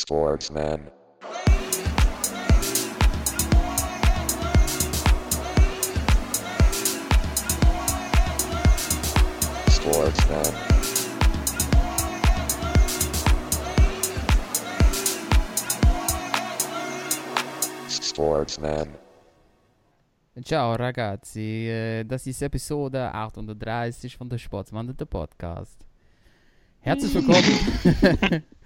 Sportsman. Sportsman. Sportsman. Ciao ragazzi, eh, das ist Episode 38 von der Sportsmann der Podcast. Herzlich willkommen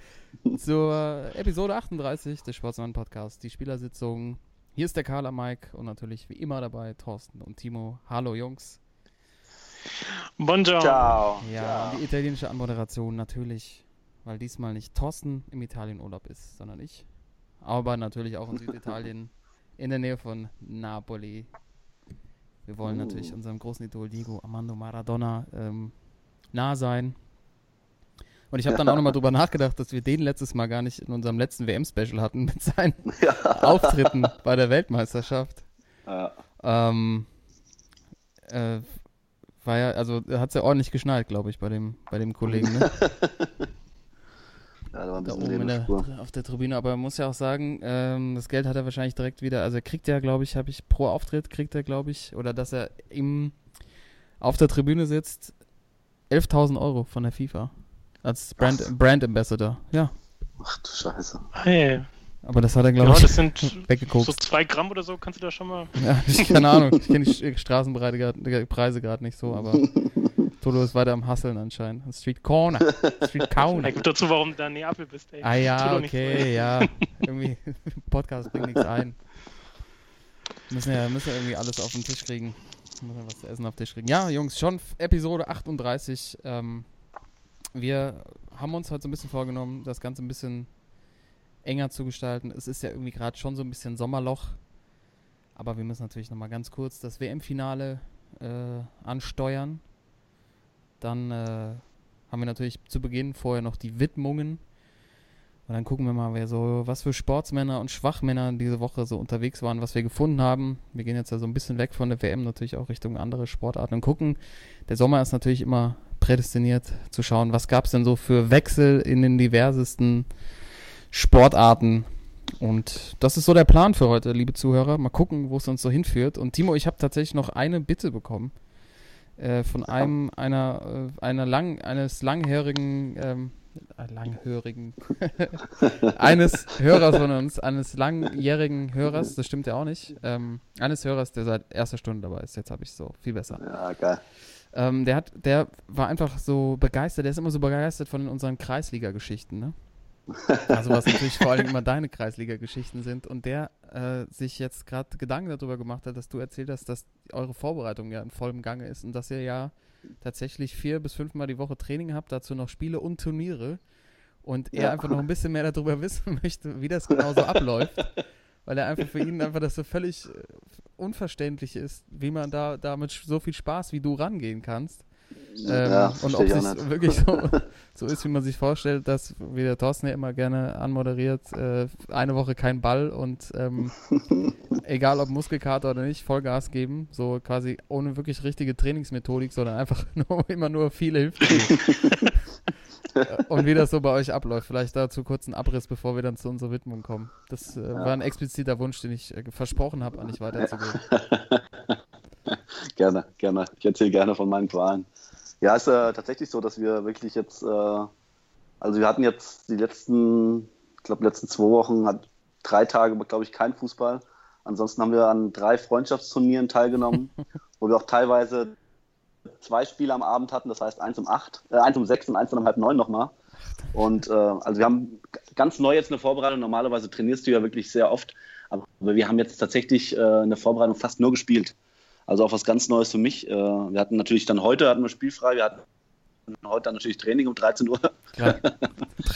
zur Episode 38 des Sportsmann Podcast, die Spielersitzung. Hier ist der Carla Mike und natürlich wie immer dabei Thorsten und Timo. Hallo Jungs. Buongiorno. Ciao. Ja, und die italienische Anmoderation natürlich, weil diesmal nicht Thorsten im Italienurlaub ist, sondern ich. Aber natürlich auch in Süditalien, in der Nähe von Napoli. Wir wollen natürlich unserem großen Idol Diego Armando Maradona ähm, nah sein. Und ich habe dann auch nochmal drüber nachgedacht, dass wir den letztes Mal gar nicht in unserem letzten WM-Special hatten mit seinen Auftritten bei der Weltmeisterschaft. Ja. Ähm, äh, war ja, also hat es ja ordentlich geschnallt, glaube ich, bei dem, bei dem Kollegen, ne? Ja, da war ein da bisschen oben in Leben der, auf der Tribüne. Aber man muss ja auch sagen, ähm, das Geld hat er wahrscheinlich direkt wieder, also er kriegt ja, glaube ich, habe ich pro Auftritt, kriegt er, glaube ich, oder dass er im, auf der Tribüne sitzt, 11.000 Euro von der FIFA. Als Brand, Brand Ambassador. Ja, Ach du Scheiße. Hey. aber das hat er, Ja, glaube das ich, sind weggekokst. so zwei Gramm oder so, kannst du da schon mal. Ja, ich keine Ahnung. Ich kenne die Straßenpreise grad- Preise gerade nicht so, aber Toto ist weiter am Hasseln anscheinend. Street Corner. Street Corner. gut, dazu, warum du da in Neapel bist, ey. Ah ja, okay, ja. Irgendwie, Podcast bringt nichts ein. Müssen ja, müssen ja irgendwie alles auf den Tisch kriegen. Müssen ja was zu essen auf den Tisch kriegen. Ja, Jungs, schon Episode 38. Ähm, wir haben uns heute so ein bisschen vorgenommen, das Ganze ein bisschen enger zu gestalten. Es ist ja irgendwie gerade schon so ein bisschen Sommerloch. Aber wir müssen natürlich nochmal ganz kurz das WM-Finale äh, ansteuern. Dann äh, haben wir natürlich zu Beginn vorher noch die Widmungen. Und dann gucken wir mal, wer so, was für Sportsmänner und Schwachmänner diese Woche so unterwegs waren, was wir gefunden haben. Wir gehen jetzt ja so ein bisschen weg von der WM, natürlich auch Richtung andere Sportarten und gucken. Der Sommer ist natürlich immer prädestiniert zu schauen, was gab es denn so für Wechsel in den diversesten Sportarten. Und das ist so der Plan für heute, liebe Zuhörer. Mal gucken, wo es uns so hinführt. Und Timo, ich habe tatsächlich noch eine Bitte bekommen äh, von einem einer äh, einer lang eines langjährigen ähm, äh, langhörigen eines Hörers von uns, eines langjährigen Hörers, das stimmt ja auch nicht, ähm, eines Hörers, der seit erster Stunde dabei ist. Jetzt habe ich so viel besser. Ja, geil. Ähm, der hat, der war einfach so begeistert, der ist immer so begeistert von unseren Kreisliga-Geschichten, ne? Also was natürlich vor allem immer deine Kreisliga-Geschichten sind und der äh, sich jetzt gerade Gedanken darüber gemacht hat, dass du erzählt hast, dass eure Vorbereitung ja in vollem Gange ist und dass ihr ja tatsächlich vier bis fünfmal die Woche Training habt, dazu noch Spiele und Turniere und er Ja. einfach noch ein bisschen mehr darüber wissen möchte, wie das genau so abläuft, weil er einfach für ihn einfach das so völlig äh, unverständlich ist, wie man da damit so viel Spaß wie du rangehen kannst. Ähm, ja, und ob es wirklich so, so ist, wie man sich vorstellt, dass, wie der Thorsten ja immer gerne anmoderiert, äh, eine Woche kein Ball und ähm, egal ob Muskelkater oder nicht, Vollgas geben, so quasi ohne wirklich richtige Trainingsmethodik, sondern einfach nur, immer nur viele Hilfe. Und wie das so bei euch abläuft. Vielleicht dazu kurz ein Abriss, bevor wir dann zu unserer Widmung kommen. Das äh, war ein expliziter Wunsch, den ich äh, versprochen habe, an dich weiterzugeben. Gerne, gerne. Ich erzähle gerne von meinen Qualen. Ja, ist äh, tatsächlich so, dass wir wirklich jetzt, äh, also wir hatten jetzt die letzten, ich glaube, letzten zwei Wochen, hat drei Tage, glaube ich, kein Fußball. Ansonsten haben wir an drei Freundschaftsturnieren teilgenommen, wo wir auch teilweise zwei Spiele am Abend hatten, das heißt eins um acht, äh, eins um sechs und eins dann um halb neun nochmal. Und äh, also wir haben ganz neu jetzt eine Vorbereitung. Normalerweise trainierst du ja wirklich sehr oft, aber wir haben jetzt tatsächlich äh, eine Vorbereitung fast nur gespielt. Also auch was ganz Neues für mich. Äh, wir hatten natürlich dann heute hatten wir spielfrei, wir hatten heute dann natürlich Training um 13 Uhr. Bei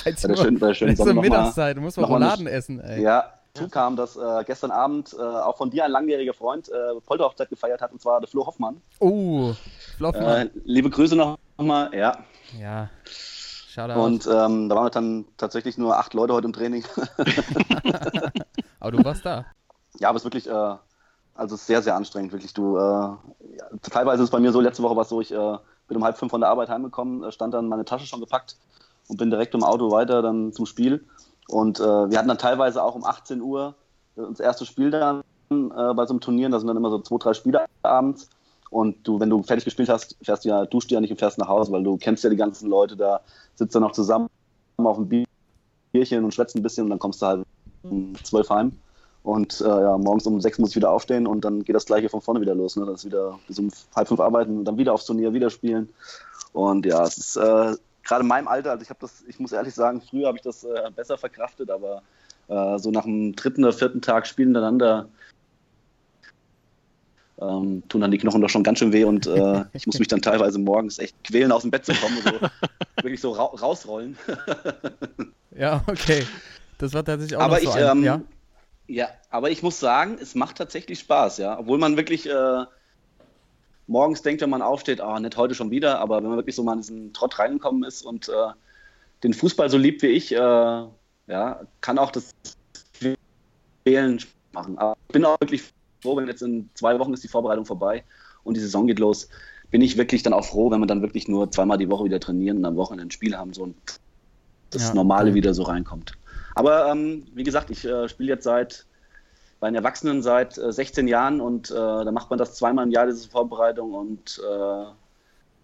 13 der Uhr. schönen, bei der Das schönen ist so Sonne nochmal. Mittagszeit, du musst mal Rouladen essen, ey. Ja, dazu kam, dass äh, gestern Abend äh, auch von dir ein langjähriger Freund äh, Polterhochzeit gefeiert hat, und zwar der Flo Hoffmann. Oh, Floffmann. Äh, liebe Grüße nochmal, ja. ja. Shoutout. Und ähm, da waren wir dann tatsächlich nur acht Leute heute im Training. Aber du warst da. Ja, aber es ist wirklich, äh, also sehr, sehr anstrengend, wirklich. Du, äh, ja, teilweise ist es bei mir so, letzte Woche war es so, ich äh, bin um halb fünf von der Arbeit heimgekommen, stand dann meine Tasche schon gepackt und bin direkt im Auto weiter dann zum Spiel. Und äh, wir hatten dann teilweise auch um 18 Uhr das erste Spiel dann äh, bei so einem Turnier. Da sind dann immer so zwei, drei Spiele abends. Und du, wenn du fertig gespielt hast, fährst du ja, duschst du ja nicht und fährst nach Hause, weil du kennst ja die ganzen Leute da, sitzt dann noch zusammen auf dem Bierchen und schwätzt ein bisschen und dann kommst du halt um zwölf heim. Und äh, ja, morgens um sechs muss ich wieder aufstehen und dann geht das gleiche von vorne wieder los. Ne? Das ist wieder bis um halb fünf arbeiten und dann wieder aufs Turnier, wieder spielen. Und ja, es ist äh, gerade in meinem Alter, also ich habe das, ich muss ehrlich sagen, früher habe ich das äh, besser verkraftet, aber äh, so nach dem dritten oder vierten Tag Spielen hintereinander ähm, tun dann die Knochen doch schon ganz schön weh und äh, ich muss mich dann teilweise morgens echt quälen, aus dem Bett zu kommen und so wirklich so ra rausrollen. ja, okay. Das war tatsächlich auch aber so ich, ein, ähm, ja? ja, aber ich muss sagen, es macht tatsächlich Spaß, ja. Obwohl man wirklich äh, morgens denkt, wenn man aufsteht, ah, nicht heute schon wieder, aber wenn man wirklich so mal in diesen Trott reingekommen ist und äh, den Fußball so liebt wie ich, äh, ja, kann auch das Wählen machen. Aber ich bin auch wirklich froh, wenn jetzt in zwei Wochen ist die Vorbereitung vorbei und die Saison geht los, bin ich wirklich dann auch froh, wenn wir dann wirklich nur zweimal die Woche wieder trainieren und am Wochenende ein Spiel haben so und das Ja, Normale wieder so reinkommt. Aber ähm, wie gesagt, ich äh, spiele jetzt seit bei den Erwachsenen seit äh, 16 Jahren und äh, da macht man das zweimal im Jahr, diese Vorbereitung und äh,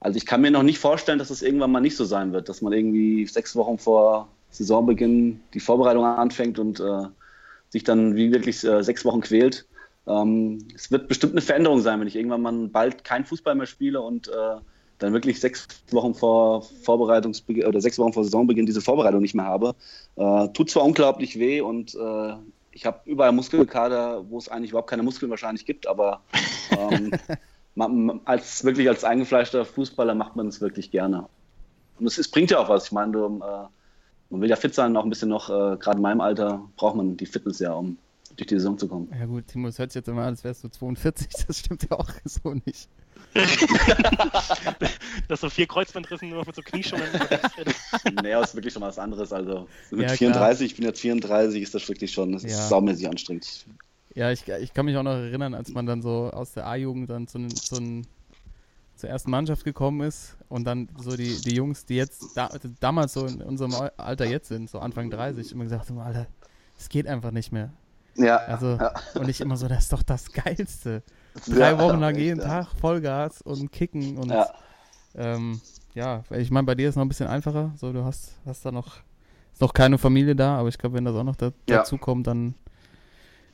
also ich kann mir noch nicht vorstellen, dass es irgendwann mal nicht so sein wird, dass man irgendwie sechs Wochen vor Saisonbeginn die Vorbereitung anfängt und äh, sich dann wie wirklich äh, sechs Wochen quält. Ähm, es wird bestimmt eine Veränderung sein, wenn ich irgendwann mal bald kein Fußball mehr spiele und äh, dann wirklich sechs Wochen vor Vorbereitungsbeginn oder sechs Wochen vor Saisonbeginn diese Vorbereitung nicht mehr habe. Äh, tut zwar unglaublich weh und äh, ich habe überall Muskelkater, wo es eigentlich überhaupt keine Muskeln wahrscheinlich gibt, aber ähm, man, als wirklich als eingefleischter Fußballer macht man es wirklich gerne. Und es, es bringt ja auch was. Ich meine, du, äh, man will ja fit sein, auch ein bisschen noch, äh, gerade in meinem Alter braucht man die Fitness ja, um durch die Saison zu kommen. Ja gut, Timo, es hört sich jetzt immer an, als wärst du 42, das stimmt ja auch so nicht. Dass so vier Kreuzbandrissen nur mit so Knieschungen. naja, ist wirklich schon was anderes. Also mit Ja, 34, ich bin jetzt 34, ist das wirklich schon, das Ja. ist saumäßig anstrengend. Ja, ich, ich kann mich auch noch erinnern, als man dann so aus der A-Jugend dann zu, zu, zur ersten Mannschaft gekommen ist und dann so die, die Jungs, die jetzt da, damals so in unserem Al- Alter jetzt sind, so Anfang 30, immer gesagt haben, Alter, es geht einfach nicht mehr. Ja, Also, ja. und ich immer so, das ist doch das Geilste. Drei Wochen lang jeden. Tag Vollgas und Kicken und Ja. ähm, ja, ich meine, bei dir ist noch ein bisschen einfacher. So, du hast, hast da noch, ist noch keine Familie da, aber ich glaube, wenn das auch noch da, Ja. dazu kommt, dann,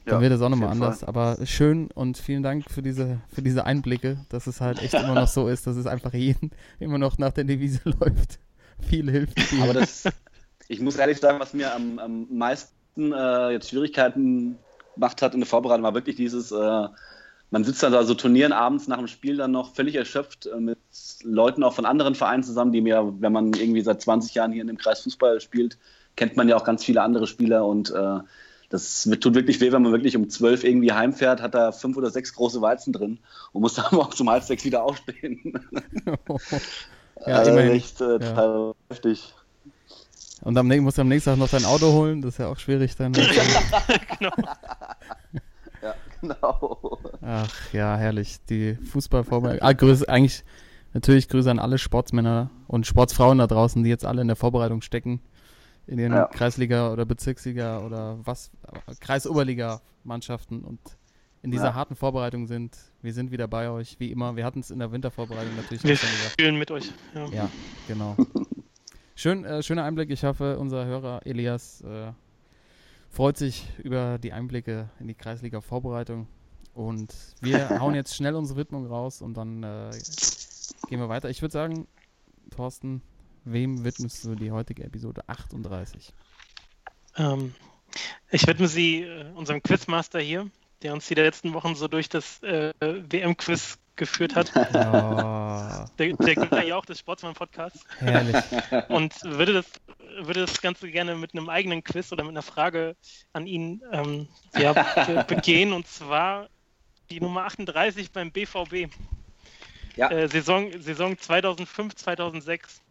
dann Ja, wird es auch nochmal anders. Aber schön und vielen Dank für diese, für diese Einblicke, dass es halt echt immer noch so ist, dass es einfach jeden immer noch nach der Devise läuft. Viel hilft viel. Aber das, ich muss ehrlich sagen, was mir am, am meisten äh, jetzt Schwierigkeiten gemacht hat in der Vorbereitung, war wirklich dieses, äh, man sitzt dann da so Turnieren abends nach dem Spiel dann noch völlig erschöpft äh, mit Leuten auch von anderen Vereinen zusammen, die mir, wenn man irgendwie seit 20 Jahren hier in dem Kreis Fußball spielt, kennt man ja auch ganz viele andere Spieler und äh, das tut wirklich weh, wenn man wirklich um 12 irgendwie heimfährt, hat da fünf oder sechs große Weizen drin und muss dann morgens um halb sechs wieder aufstehen. ja, Also immerhin. echt äh, Ja. total heftig. Und am, musst du am nächsten Tag noch dein Auto holen, das ist ja auch schwierig dann. Ja, genau. Ach ja, herrlich. Die Fußballvorbereitung. Ah, Grüße, eigentlich natürlich Grüße an alle Sportsmänner und Sportsfrauen da draußen, die jetzt alle in der Vorbereitung stecken. In den Ja. Kreisliga- oder Bezirksliga oder was, Kreisoberliga-Mannschaften und in dieser Ja. harten Vorbereitung sind. Wir sind wieder bei euch, wie immer. Wir hatten es in der Wintervorbereitung natürlich Wir auch schon gesagt. fühlen mit euch. Ja. Ja, genau. Schön, äh, schöner Einblick. Ich hoffe, unser Hörer Elias äh, freut sich über die Einblicke in die Kreisliga-Vorbereitung. Und wir hauen jetzt schnell unsere Widmung raus und dann äh, gehen wir weiter. Ich würde sagen, Thorsten, wem widmest du die heutige Episode 38? Ähm, ich widme sie äh, unserem Quizmaster hier, der uns die letzten Wochen so durch das äh, WM-Quiz geführt hat. Oh, Der, der Günther Jauch des Sportsmann-Podcasts. herrlich. Und würde das, würde das Ganze gerne mit einem eigenen Quiz oder mit einer Frage an ihn ähm, ja, be begehen. Und zwar die Nummer 38 beim BVB. Ja. Äh, Saison, Saison 2005, 2006.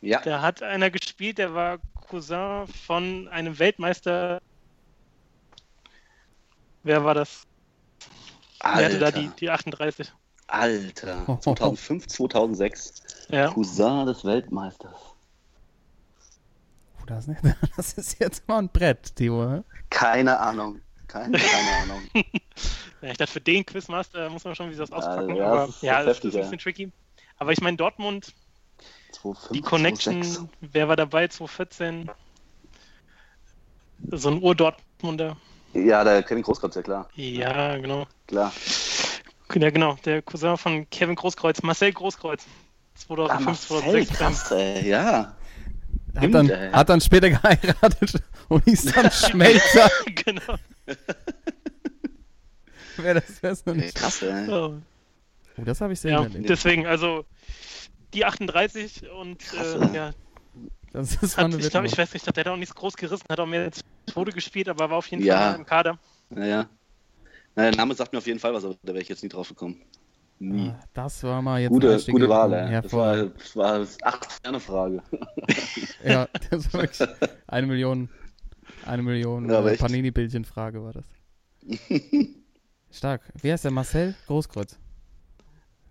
Ja. Da hat einer gespielt, der war Cousin von einem Weltmeister. Wer war das? Wer hatte da die, die 38? Alter. 2005, 2006. Ja. Cousin des Weltmeisters. Das, ist nicht, das ist jetzt mal ein Brett, hä? Keine Ahnung. Keine, keine Ahnung. Ja, ich dachte, für den Quizmaster muss man schon wie das auspacken. ja, aber das ist ja, das heftig, ist ein ja. bisschen tricky. Aber ich meine, Dortmund, 2,5, die Connection, 2,6. wer war dabei? 2014. So ein Ur-Dortmunder. Ja, der Kevin Großkreuz, ja klar. Ja, genau. Klar. Ja, genau. Der Cousin von Kevin Großkreuz, Marcel Großkreuz. 2005, 2006. Ah, krass, ey. Ja. Hat Stimmt, dann, ey. hat dann später geheiratet und hieß dann Schmelzer. genau. Wer das weiß noch nicht. krass, ey. Oh. Das habe ich sehr Ja, erlebt. deswegen, also die 38 und Krass, äh, ja, Das ist hat, eine ich glaube, ich weiß nicht, der hat auch nichts groß gerissen, hat auch mehr als Tode gespielt, aber war auf jeden Ja. Fall im Kader. Naja. Na, der Name sagt mir auf jeden Fall was, aber da wäre ich jetzt nie drauf gekommen. Nie. Ah, Das war mal jetzt Gute, gute Wahl, ey. Das war, das war eine 8-Sterne-Frage. Ja, das war wirklich eine Million, eine Million Ja, äh, echt. Panini-Bildchen-Frage war das. Stark. Wie heißt der? Marcel Großkreuz.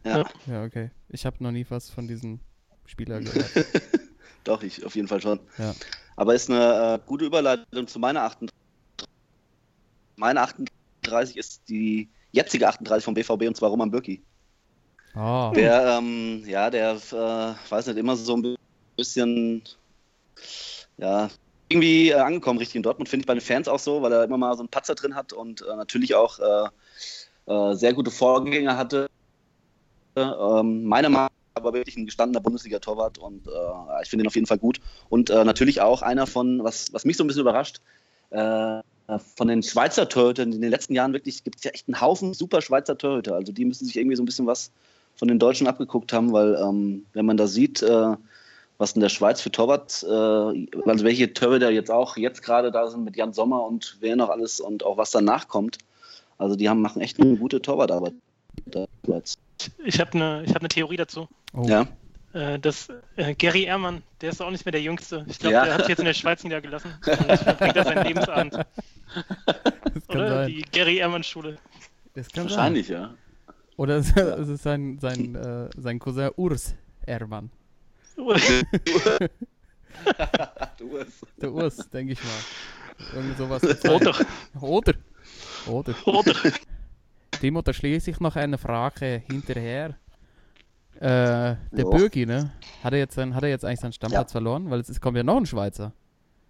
Ja, Ja, okay. Ich habe noch nie was von diesem Spieler gehört. doch, ich auf jeden Fall schon. Ja. Aber ist eine äh, gute Überleitung zu meiner 38. Meine 38 ist die jetzige 38 vom BVB und zwar Roman Bürki. Oh, Der, ähm, ja, der, äh, weiß nicht, immer so ein bisschen, ja, irgendwie äh, angekommen, richtig in Dortmund, finde ich bei den Fans auch so, weil er immer mal so einen Patzer drin hat und äh, natürlich auch äh, äh, sehr gute Vorgänger hatte. Ähm, meiner Meinung nach aber wirklich ein gestandener Bundesliga-Torwart und äh, ich finde ihn auf jeden Fall gut. Und natürlich auch einer von, was, was mich so ein bisschen überrascht, von den Schweizer Torhütern in den letzten Jahren wirklich gibt es ja echt einen Haufen super Schweizer Torhüter. Also die müssen sich irgendwie so ein bisschen was von den Deutschen abgeguckt haben, weil ähm, wenn man da sieht, äh, was in der Schweiz für Torwart, äh, also welche Torhüter jetzt auch jetzt gerade da sind mit Jan Sommer und wer noch alles und auch was danach kommt, also die haben machen echt eine gute Torwartarbeit. in der Schweiz. Ich habe eine hab ne Theorie dazu. oh. Ja, Äh, dass äh, Gary Ehrmann, der ist auch nicht mehr der Jüngste. Ich glaube, Ja. der hat sich jetzt in der Schweiz niedergelassen und verbringt da seinen Lebensabend. das Oder? sein. Die Gary Ehrmann-Schule. Das kann sein. wahrscheinlich, ja. Oder es, es ist sein, sein, äh, sein Cousin Urs Ermann. du hast Der Urs, denke ich mal. Irgend sowas. Oder, Oder. Oder. oder. Timo, da schließe ich noch eine Frage hinterher. Äh, der Ja. Bürgi, ne? Hat er, jetzt sein, hat er jetzt eigentlich seinen Stammplatz verloren? Weil es kommt ja noch ein Schweizer.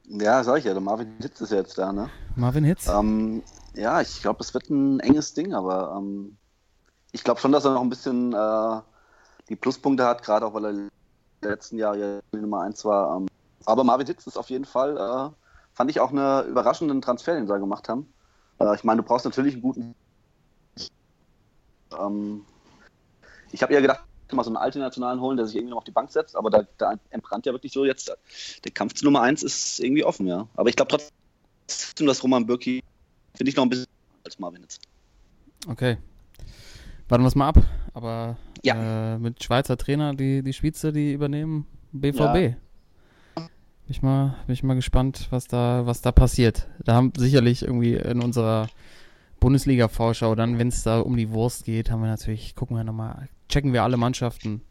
ja, sag ich ja, der Marvin Hitz ist ja jetzt da, ne? Marvin Hitz. Ähm, ja, ich glaube, es wird ein enges Ding, aber ähm, ich glaube schon, dass er noch ein bisschen äh, die Pluspunkte hat, gerade auch weil er in den letzten Jahren ja die Nummer 1 war. Ähm, aber Marvin Hitz ist auf jeden Fall, äh, fand ich auch einen überraschenden Transfer, den sie da gemacht haben. Äh, ich meine, du brauchst natürlich einen guten. Ähm, ich habe eher gedacht, mal so einen Alternationalen holen, der sich irgendwie noch auf die Bank setzt, aber da, da entbrannt ja wirklich so jetzt, der Kampf zu Nummer 1 ist irgendwie offen, ja. Aber ich glaube trotzdem, dass Roman Bürki finde ich noch ein bisschen als Marvin jetzt. Okay. Warten wir es mal ab. Aber Ja. äh, mit Schweizer Trainer, die, die Schweizer, die übernehmen BVB. Ja. Bin ich mal, bin ich mal gespannt, was da, was da passiert. Da haben sicherlich irgendwie in unserer Bundesliga-Vorschau, dann, wenn es da um die Wurst geht, haben wir natürlich, gucken wir nochmal, checken wir alle Mannschaften.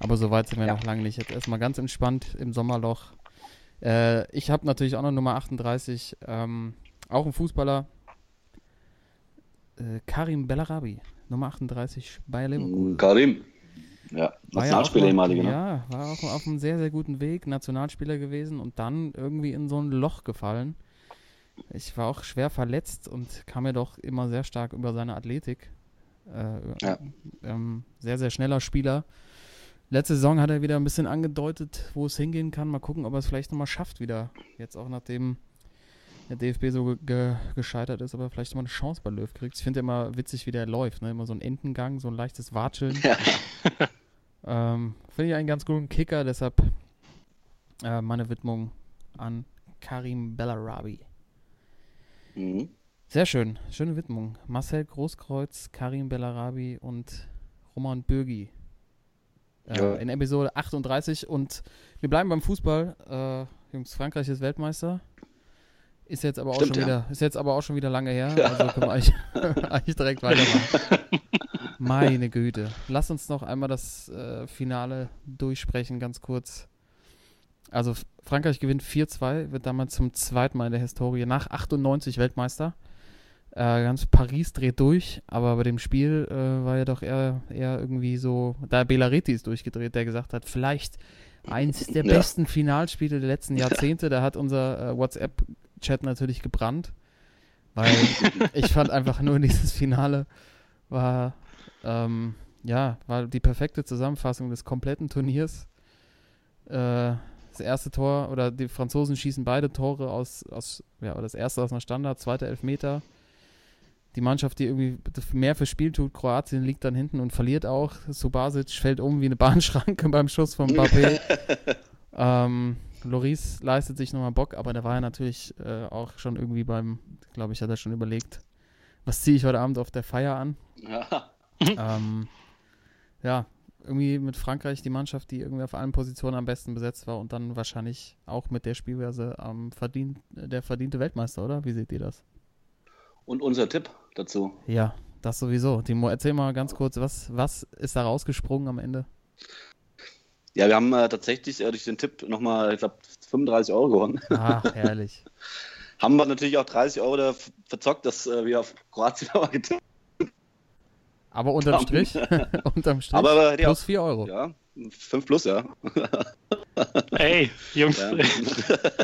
Aber so weit sind wir Ja. noch lange nicht. Jetzt erstmal ganz entspannt im Sommerloch. Äh, ich habe natürlich auch noch Nummer 38, ähm, auch ein Fußballer. Äh, Karim Bellarabi, Nummer 38 bei Leverkusen. Karim. Ja, Nationalspieler auch ehemalige, noch, ne? Ja, war auch auf einem sehr, sehr guten Weg, Nationalspieler gewesen und dann irgendwie in so ein Loch gefallen. Ich war auch schwer verletzt und kam mir doch immer sehr stark über seine Athletik. Äh, Ja. ähm, sehr, sehr schneller Spieler. Letzte Saison hat er wieder ein bisschen angedeutet, wo es hingehen kann. Mal gucken, ob er es vielleicht nochmal schafft wieder. Jetzt auch nachdem der DFB so ge ge gescheitert ist, aber vielleicht mal eine Chance bei Löw kriegt. Ich finde immer witzig, wie der läuft. Ne? Immer so ein Entengang, so ein leichtes Watscheln. Ja. Ähm, Finde ich einen ganz guten Kicker, deshalb äh, meine Widmung an Karim Bellarabi. Mhm. Sehr schön, schöne Widmung. Marcel Großkreuz, Karim Bellarabi und Roman Bürgi. Äh, Ja. In Episode 38 und wir bleiben beim Fußball. Äh, Jungs, Frankreich ist Weltmeister. Ist jetzt aber auch Stimmt, schon ja. wieder, ist jetzt aber auch schon wieder lange her. Also können wir eigentlich, eigentlich direkt weitermachen. Meine Güte. Lass uns noch einmal das äh, Finale durchsprechen, ganz kurz. Also Frankreich gewinnt 4-2, wird damals zum zweiten Mal in der Historie nach 98 Weltmeister. Äh, ganz Paris dreht durch, aber bei dem Spiel äh, war ja doch eher, eher irgendwie so, da Belaretti ist durchgedreht, der gesagt hat, vielleicht eins der Ja. besten Finalspiele der letzten Jahrzehnte. Da hat unser äh, WhatsApp-Chat natürlich gebrannt, weil ich fand einfach nur dieses Finale war, ähm, ja, war die perfekte Zusammenfassung des kompletten Turniers. Äh, das erste Tor oder die Franzosen schießen beide Tore aus, aus ja, oder das erste aus einer Standard, zweite Elfmeter. Die Mannschaft, die irgendwie mehr fürs Spiel tut, Kroatien liegt dann hinten und verliert auch. Subasic fällt um wie eine Bahnschranke beim Schuss von Mbappé. ähm, Loris leistet sich nochmal Bock, aber der war ja natürlich äh, auch schon irgendwie beim, glaube ich, hat er schon überlegt, was ziehe ich heute Abend auf der Feier an. Ja. Ähm, ja, irgendwie mit Frankreich die Mannschaft, die irgendwie auf allen Positionen am besten besetzt war und dann wahrscheinlich auch mit der Spielweise am verdient, der verdiente Weltmeister, oder? Wie seht ihr das? Und unser Tipp dazu. Ja, das sowieso. Timo, erzähl mal ganz kurz, was, was ist da rausgesprungen am Ende? Ja, wir haben äh, tatsächlich äh, durch den Tipp nochmal, ich glaube, 35 Euro gewonnen. Ah, herrlich. Haben wir natürlich auch 30 Euro da verzockt, dass äh, wir auf Kroatien aber getippt Aber unterm Strich, unterm Strich, Aber hätte ich plus 4 Euro. Ja, 5 plus, ja. Ey, Jungs, ja.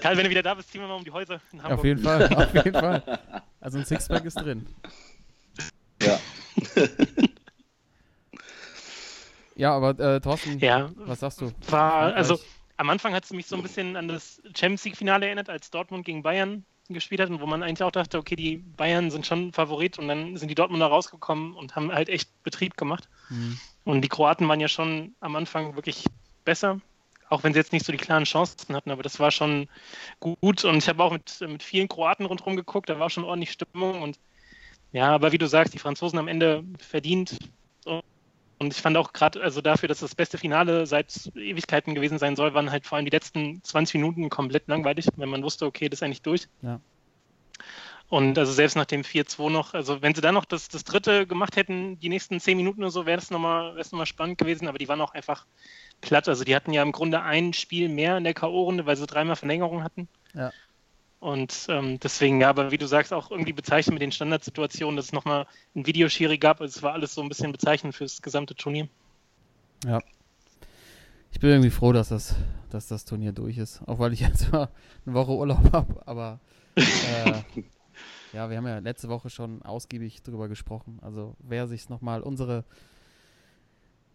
Karl, wenn du wieder da bist, ziehen wir mal um die Häuser in Hamburg. Auf jeden Fall, auf jeden Fall. Also ein Sixpack ist drin. ja. Ja, aber äh, Thorsten, Ja, was sagst du? war, also am Anfang hat es mich so ein bisschen an das Champions League-Finale erinnert, als Dortmund gegen Bayern gespielt hat und wo man eigentlich auch dachte, okay, die Bayern sind schon Favorit und dann sind die Dortmunder rausgekommen und haben halt echt Betrieb gemacht. Hm. Und die Kroaten waren ja schon am Anfang wirklich besser, auch wenn sie jetzt nicht so die klaren Chancen hatten, aber das war schon gut. Und ich habe auch mit, mit vielen Kroaten rundherum geguckt, da war schon ordentlich Stimmung. Und ja, aber wie du sagst, die Franzosen am Ende verdient. Und ich fand auch gerade, also dafür, dass das beste Finale seit Ewigkeiten gewesen sein soll, waren halt vor allem die letzten 20 Minuten komplett langweilig, wenn man wusste, okay, das ist eigentlich durch. Ja. Und also selbst nach dem 4-2 noch, also wenn sie dann noch das, das dritte gemacht hätten, die nächsten 10 Minuten oder so, wäre das nochmal noch mal spannend gewesen, aber die waren auch einfach platt. Also die hatten ja im Grunde ein Spiel mehr in der K.O.-Runde, weil sie dreimal Verlängerung hatten. Ja. Und ähm, deswegen, ja, aber wie du sagst, auch irgendwie bezeichnend mit den Standardsituationen, dass es nochmal ein Videoschiri gab. Also es war alles so ein bisschen bezeichnend fürs gesamte Turnier. Ja. Ich bin irgendwie froh, dass das, dass das Turnier durch ist. Auch weil ich jetzt mal eine Woche Urlaub habe. Aber äh, ja, wir haben ja letzte Woche schon ausgiebig drüber gesprochen. Also wer sich nochmal unsere,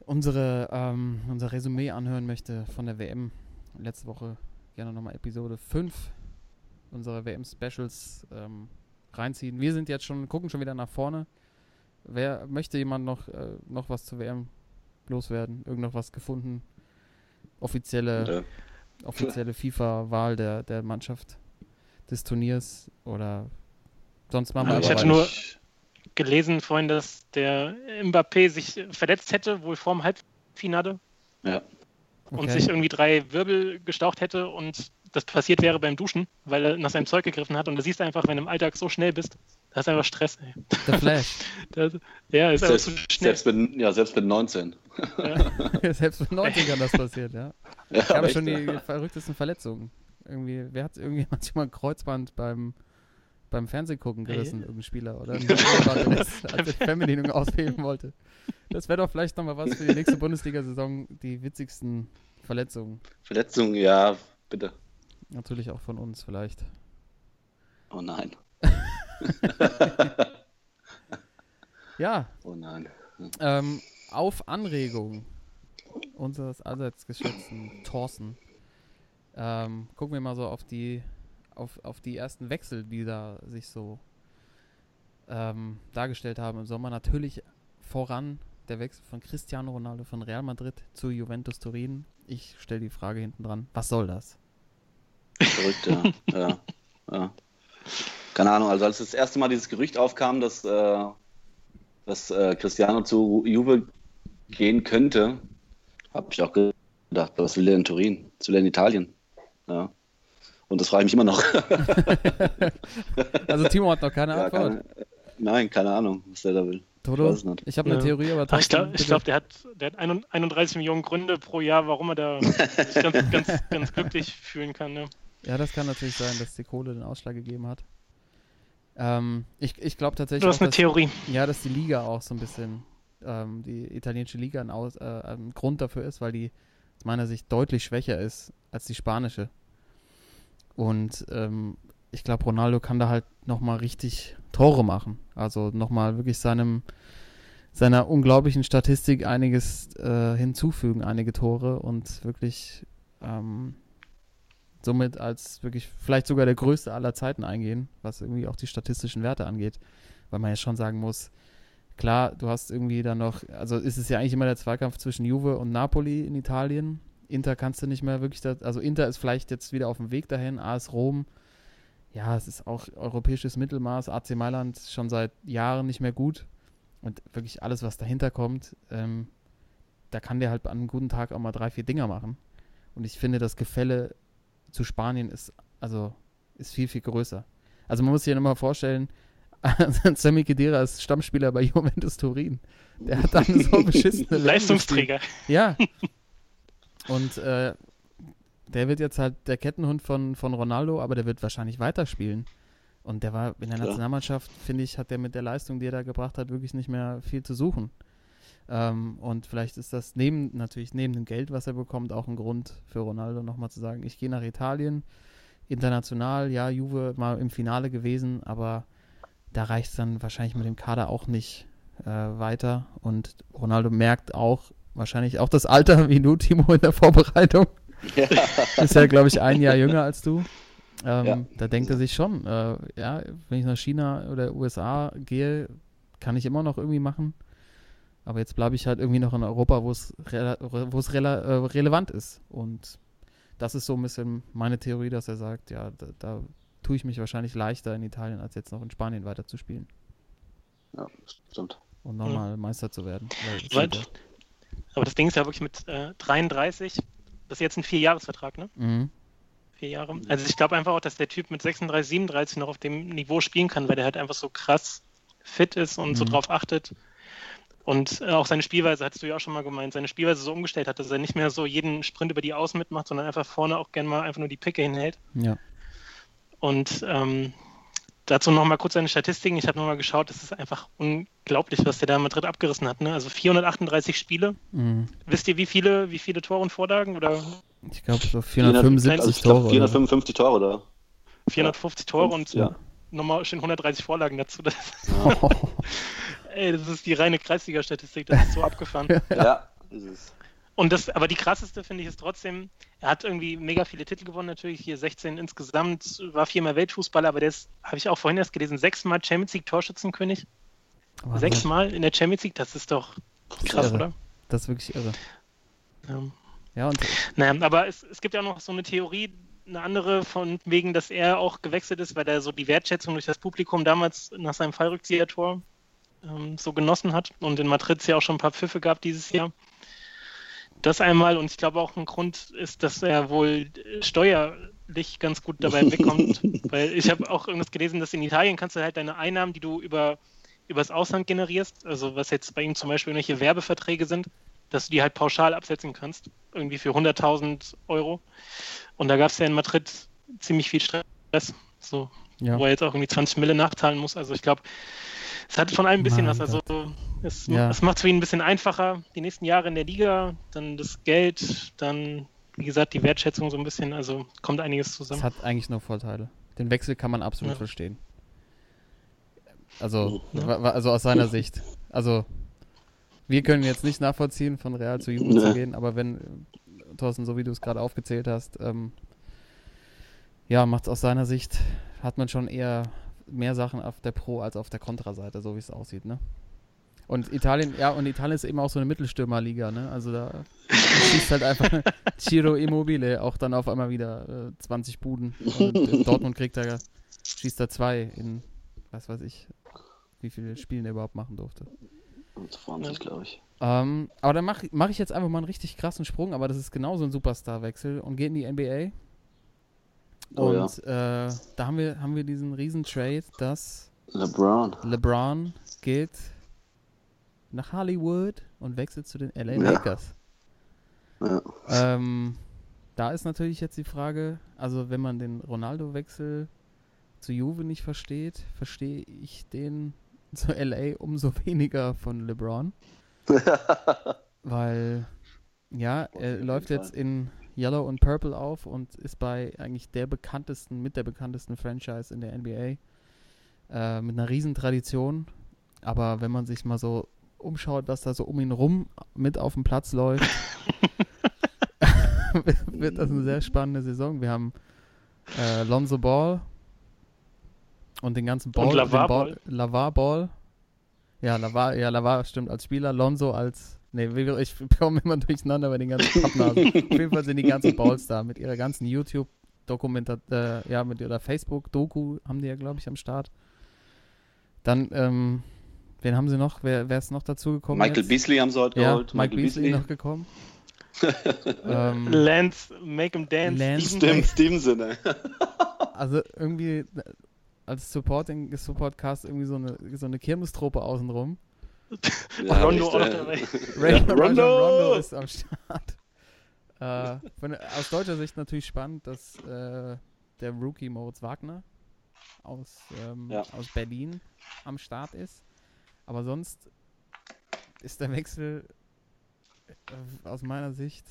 unsere, ähm, unser Resümee anhören möchte von der WM, letzte Woche gerne nochmal Episode 5 unserer WM-Specials ähm, reinziehen. Wir sind jetzt schon, gucken schon wieder nach vorne. Wer möchte jemand noch, äh, noch was zur WM loswerden? Irgend noch was gefunden? Offizielle, Äh, offizielle FIFA-Wahl der, der Mannschaft des Turniers oder sonst machen wir Ja, ich hatte nur gelesen vorhin, dass der Mbappé sich verletzt hätte, wohl vorm Halbfinale ja. und Okay. sich irgendwie drei Wirbel gestaucht hätte und das passiert wäre beim Duschen, weil er nach seinem Zeug gegriffen hat. Und da siehst du einfach, wenn du im Alltag so schnell bist, da ist einfach Stress. Ey. The Flash. Das, ja, ist einfach Selbst, zu schnell. selbst, mit, ja, selbst mit 19. Selbst mit 90 kann das passiert, ja. Ja, Ich habe schon die ja. verrücktesten Verletzungen. Irgendwie, wer hat irgendwie manchmal ein Kreuzband beim, beim Fernsehgucken gerissen, irgendein Spieler, oder? Ein als er die Fernbedienung ausheben wollte. Das wäre doch vielleicht nochmal was für die nächste Bundesliga-Saison, die witzigsten Verletzungen. Verletzung, ja, bitte. Natürlich auch von uns vielleicht. Oh nein. Ja, Oh nein. ähm, auf Anregung unseres allseits geschätzten Thorsten ähm, gucken wir mal so auf die auf, auf die ersten Wechsel, die da sich so ähm, dargestellt haben im Sommer. Natürlich voran der Wechsel von Cristiano Ronaldo von Real Madrid zu Juventus Turin. Ich stelle die Frage hinten dran, was soll das? Verrückt, ja. ja. ja. Keine Ahnung, also als das erste Mal dieses Gerücht aufkam, dass, äh, dass äh, Cristiano zu Juve gehen könnte, habe ich auch gedacht, was will der in Turin? Was will der in Italien? Ja. Und das frage ich mich immer noch. Also Timo hat noch keine Ja, Antwort. keine, nein, keine Ahnung, was der da will. Toto, nicht. ich habe eine Ja. Theorie, aber Ach, ich glaube, glaub, der hat, der hat 31 Millionen Gründe pro Jahr, warum er da sich ganz, ganz, ganz glücklich fühlen kann. Ne? Ja, das kann natürlich sein, dass die Kohle den Ausschlag gegeben hat. Ähm, ich ich glaube tatsächlich, Du hast auch, eine dass, Theorie. ja, dass die Liga auch so ein bisschen, ähm, die italienische Liga ein, Aus, äh, ein Grund dafür ist, weil die aus meiner Sicht deutlich schwächer ist als die spanische. Und ähm, ich glaube, Ronaldo kann da halt nochmal richtig Tore machen. Also nochmal wirklich seinem, seiner unglaublichen Statistik einiges äh, hinzufügen, einige Tore und wirklich ähm, somit als wirklich vielleicht sogar der größte aller Zeiten eingehen, was irgendwie auch die statistischen Werte angeht. Weil man ja schon sagen muss, klar, du hast irgendwie dann noch, also ist es ja eigentlich immer der Zweikampf zwischen Juve und Napoli in Italien. Inter kannst du nicht mehr wirklich, da, also Inter ist vielleicht jetzt wieder auf dem Weg dahin, AS Rom, ja, es ist auch europäisches Mittelmaß, AC Mailand schon seit Jahren nicht mehr gut und wirklich alles, was dahinter kommt, ähm, da kann der halt an einem guten Tag auch mal drei, vier Dinger machen. Und ich finde, das Gefälle zu Spanien ist, also, ist viel, viel größer. Also man muss sich ja immer vorstellen, Sammy Khedira ist Stammspieler bei Juventus Turin. Der hat dann so beschissene Leistung Leistungsträger. ja. Und äh, der wird jetzt halt der Kettenhund von, von Ronaldo, aber der wird wahrscheinlich weiterspielen. Und der war in der. Nationalmannschaft, finde ich, hat der mit der Leistung, die er da gebracht hat, wirklich nicht mehr viel zu suchen. Ähm, und vielleicht ist das neben, natürlich neben dem Geld, was er bekommt, auch ein Grund für Ronaldo nochmal zu sagen, ich gehe nach Italien, international, ja, Juve mal im Finale gewesen, aber da reicht es dann wahrscheinlich mit dem Kader auch nicht äh, weiter. Und Ronaldo merkt auch, wahrscheinlich auch das Alter wie du, Timo, in der Vorbereitung. Ja. Ist ja, glaube ich, ein Jahr jünger als du. Ähm, Ja. Da denkt er sich schon, äh, ja, wenn ich nach China oder USA gehe, kann ich immer noch irgendwie machen. Aber jetzt bleibe ich halt irgendwie noch in Europa, wo es rela wo es rela äh, relevant ist. Und das ist so ein bisschen meine Theorie, dass er sagt, ja, da, da tue ich mich wahrscheinlich leichter in Italien, als jetzt noch in Spanien weiterzuspielen ja, stimmt. und nochmal Meister zu werden. Weil Aber das Ding ist ja wirklich mit äh, 33, das ist jetzt ein Vierjahresvertrag, ne? Mhm. Vier Jahre. Also ich glaube einfach auch, dass der Typ mit 36, 37 noch auf dem Niveau spielen kann, weil der halt einfach so krass fit ist und so Mhm. drauf achtet. Und äh, auch seine Spielweise, hattest du ja auch schon mal gemeint, seine Spielweise so umgestellt hat, dass er nicht mehr so jeden Sprint über die Außen mitmacht, sondern einfach vorne auch gerne mal einfach nur die Picke hinhält. Ja. Und ähm, dazu nochmal kurz seine Statistiken. Ich habe nochmal geschaut, das ist einfach unglaublich, was der da in Madrid abgerissen hat. Ne? Also 438 Spiele. Mhm. Wisst ihr, wie viele, wie viele Tore und Vorlagen? Oder Ich glaube so 475 also ich glaub, Tore. oder so. 455 Tore, oder? 450 Tore und Ja. nochmal stehen 130 Vorlagen dazu. Das, Oh. Ey, das ist die reine Kreisliga-Statistik, das ist so abgefahren. Ja, ist es. Und das, aber die krasseste finde ich ist trotzdem, er hat irgendwie mega viele Titel gewonnen, natürlich hier 16 insgesamt, war viermal Weltfußballer, aber der ist, habe ich auch vorhin erst gelesen, sechsmal Champions League Torschützenkönig. Wahnsinn. Sechsmal in der Champions League, das ist doch krass, irre. oder? Das ist wirklich irre. Ja. Ja, und Naja, aber es, es gibt ja auch noch so eine Theorie, eine andere, von wegen, dass er auch gewechselt ist, weil er so die Wertschätzung durch das Publikum damals nach seinem Fallrückzieher-Tor ähm, so genossen hat. Und in Madrid es ja auch schon ein paar Pfiffe gab dieses Jahr. Das einmal und ich glaube auch ein Grund ist, dass er wohl äh, steuerlich ganz gut dabei wegkommt. weil ich habe auch irgendwas gelesen, dass in Italien kannst du halt deine Einnahmen, die du über übers Ausland generierst, also was jetzt bei ihm zum Beispiel irgendwelche Werbeverträge sind, dass du die halt pauschal absetzen kannst, irgendwie für 100.000 Euro. Und da gab es ja in Madrid ziemlich viel Stress, so, ja. wo er jetzt auch irgendwie 20 Mille nachzahlen muss. Also ich glaube, es hat von allem ein bisschen Mein was. Also es, Ja. es macht es für ihn ein bisschen einfacher, die nächsten Jahre in der Liga, dann das Geld, dann, wie gesagt, die Wertschätzung so ein bisschen, also kommt einiges Es zusammen. hat eigentlich nur Vorteile. Den Wechsel kann man absolut Ja. verstehen. Also, Ja. also aus seiner Sicht. Also, wir können jetzt nicht nachvollziehen, von Real zu Juve zu gehen, aber wenn, Thorsten, so wie du es gerade aufgezählt hast, ähm, ja, macht es aus seiner Sicht, hat man schon eher mehr Sachen auf der Pro- als auf der Kontraseite, so wie es aussieht, ne? Und Italien, ja, und Italien ist eben auch so eine Mittelstürmerliga, ne? Also da schießt halt einfach Ciro Immobile auch dann auf einmal wieder äh, 20 Buden. Und in Dortmund kriegt er, schießt er zwei in, was weiß ich, wie viele Spielen er überhaupt machen durfte. 20, glaube ich. Ähm, aber dann mache mach ich jetzt einfach mal einen richtig krassen Sprung, aber das ist genauso ein Superstar-Wechsel und geht in die NBA. Oh ja. und äh, da haben wir, haben wir diesen riesen Trade, dass LeBron. LeBron geht nach Hollywood und wechselt zu den LA Ja. Lakers. Ja. Ähm, da ist natürlich jetzt die Frage, also wenn man den Ronaldo-Wechsel zu Juve nicht versteht, verstehe ich den zu LA umso weniger von LeBron. Weil, ja, er läuft jetzt in Yellow und Purple auf und ist bei eigentlich der bekanntesten, mit der bekanntesten Franchise in der NBA. Äh, mit einer riesen Tradition. Aber wenn man sich mal so umschaut, was da so um ihn rum mit auf dem Platz läuft, wird das eine sehr spannende Saison. Wir haben äh, Lonzo Ball und den ganzen Ball. Und Lavar den Ball, Ball. Lavar Ball. Ja, Lavar, ja, Lavar stimmt als Spieler, Lonzo als. Nee, ich komme immer durcheinander bei den ganzen Pappnasen. Auf jeden Fall sind die ganzen Balls da mit ihrer ganzen YouTube-Dokumentation, äh, ja, mit ihrer Facebook-Doku haben die ja, glaube ich, am Start. Dann, ähm, wen haben sie noch? Wer, wer ist noch dazu gekommen? Michael jetzt? Beasley haben sie heute Ja, geholt. Mike Beasley noch gekommen. ähm, Lance, make him dance. Lance. Stimmt, Stevenson, ey. also irgendwie äh, als Supporting Supportcast irgendwie so eine so eine Kirmestruppe außenrum. Ja, Rondo auch noch dabei. Ray Ja. Rondo! Rondo ist am Start. äh, von, aus deutscher Sicht natürlich spannend, dass äh, der Rookie Moritz Wagner aus, ähm, Ja. aus Berlin am Start ist. Aber sonst ist der Wechsel äh, aus meiner Sicht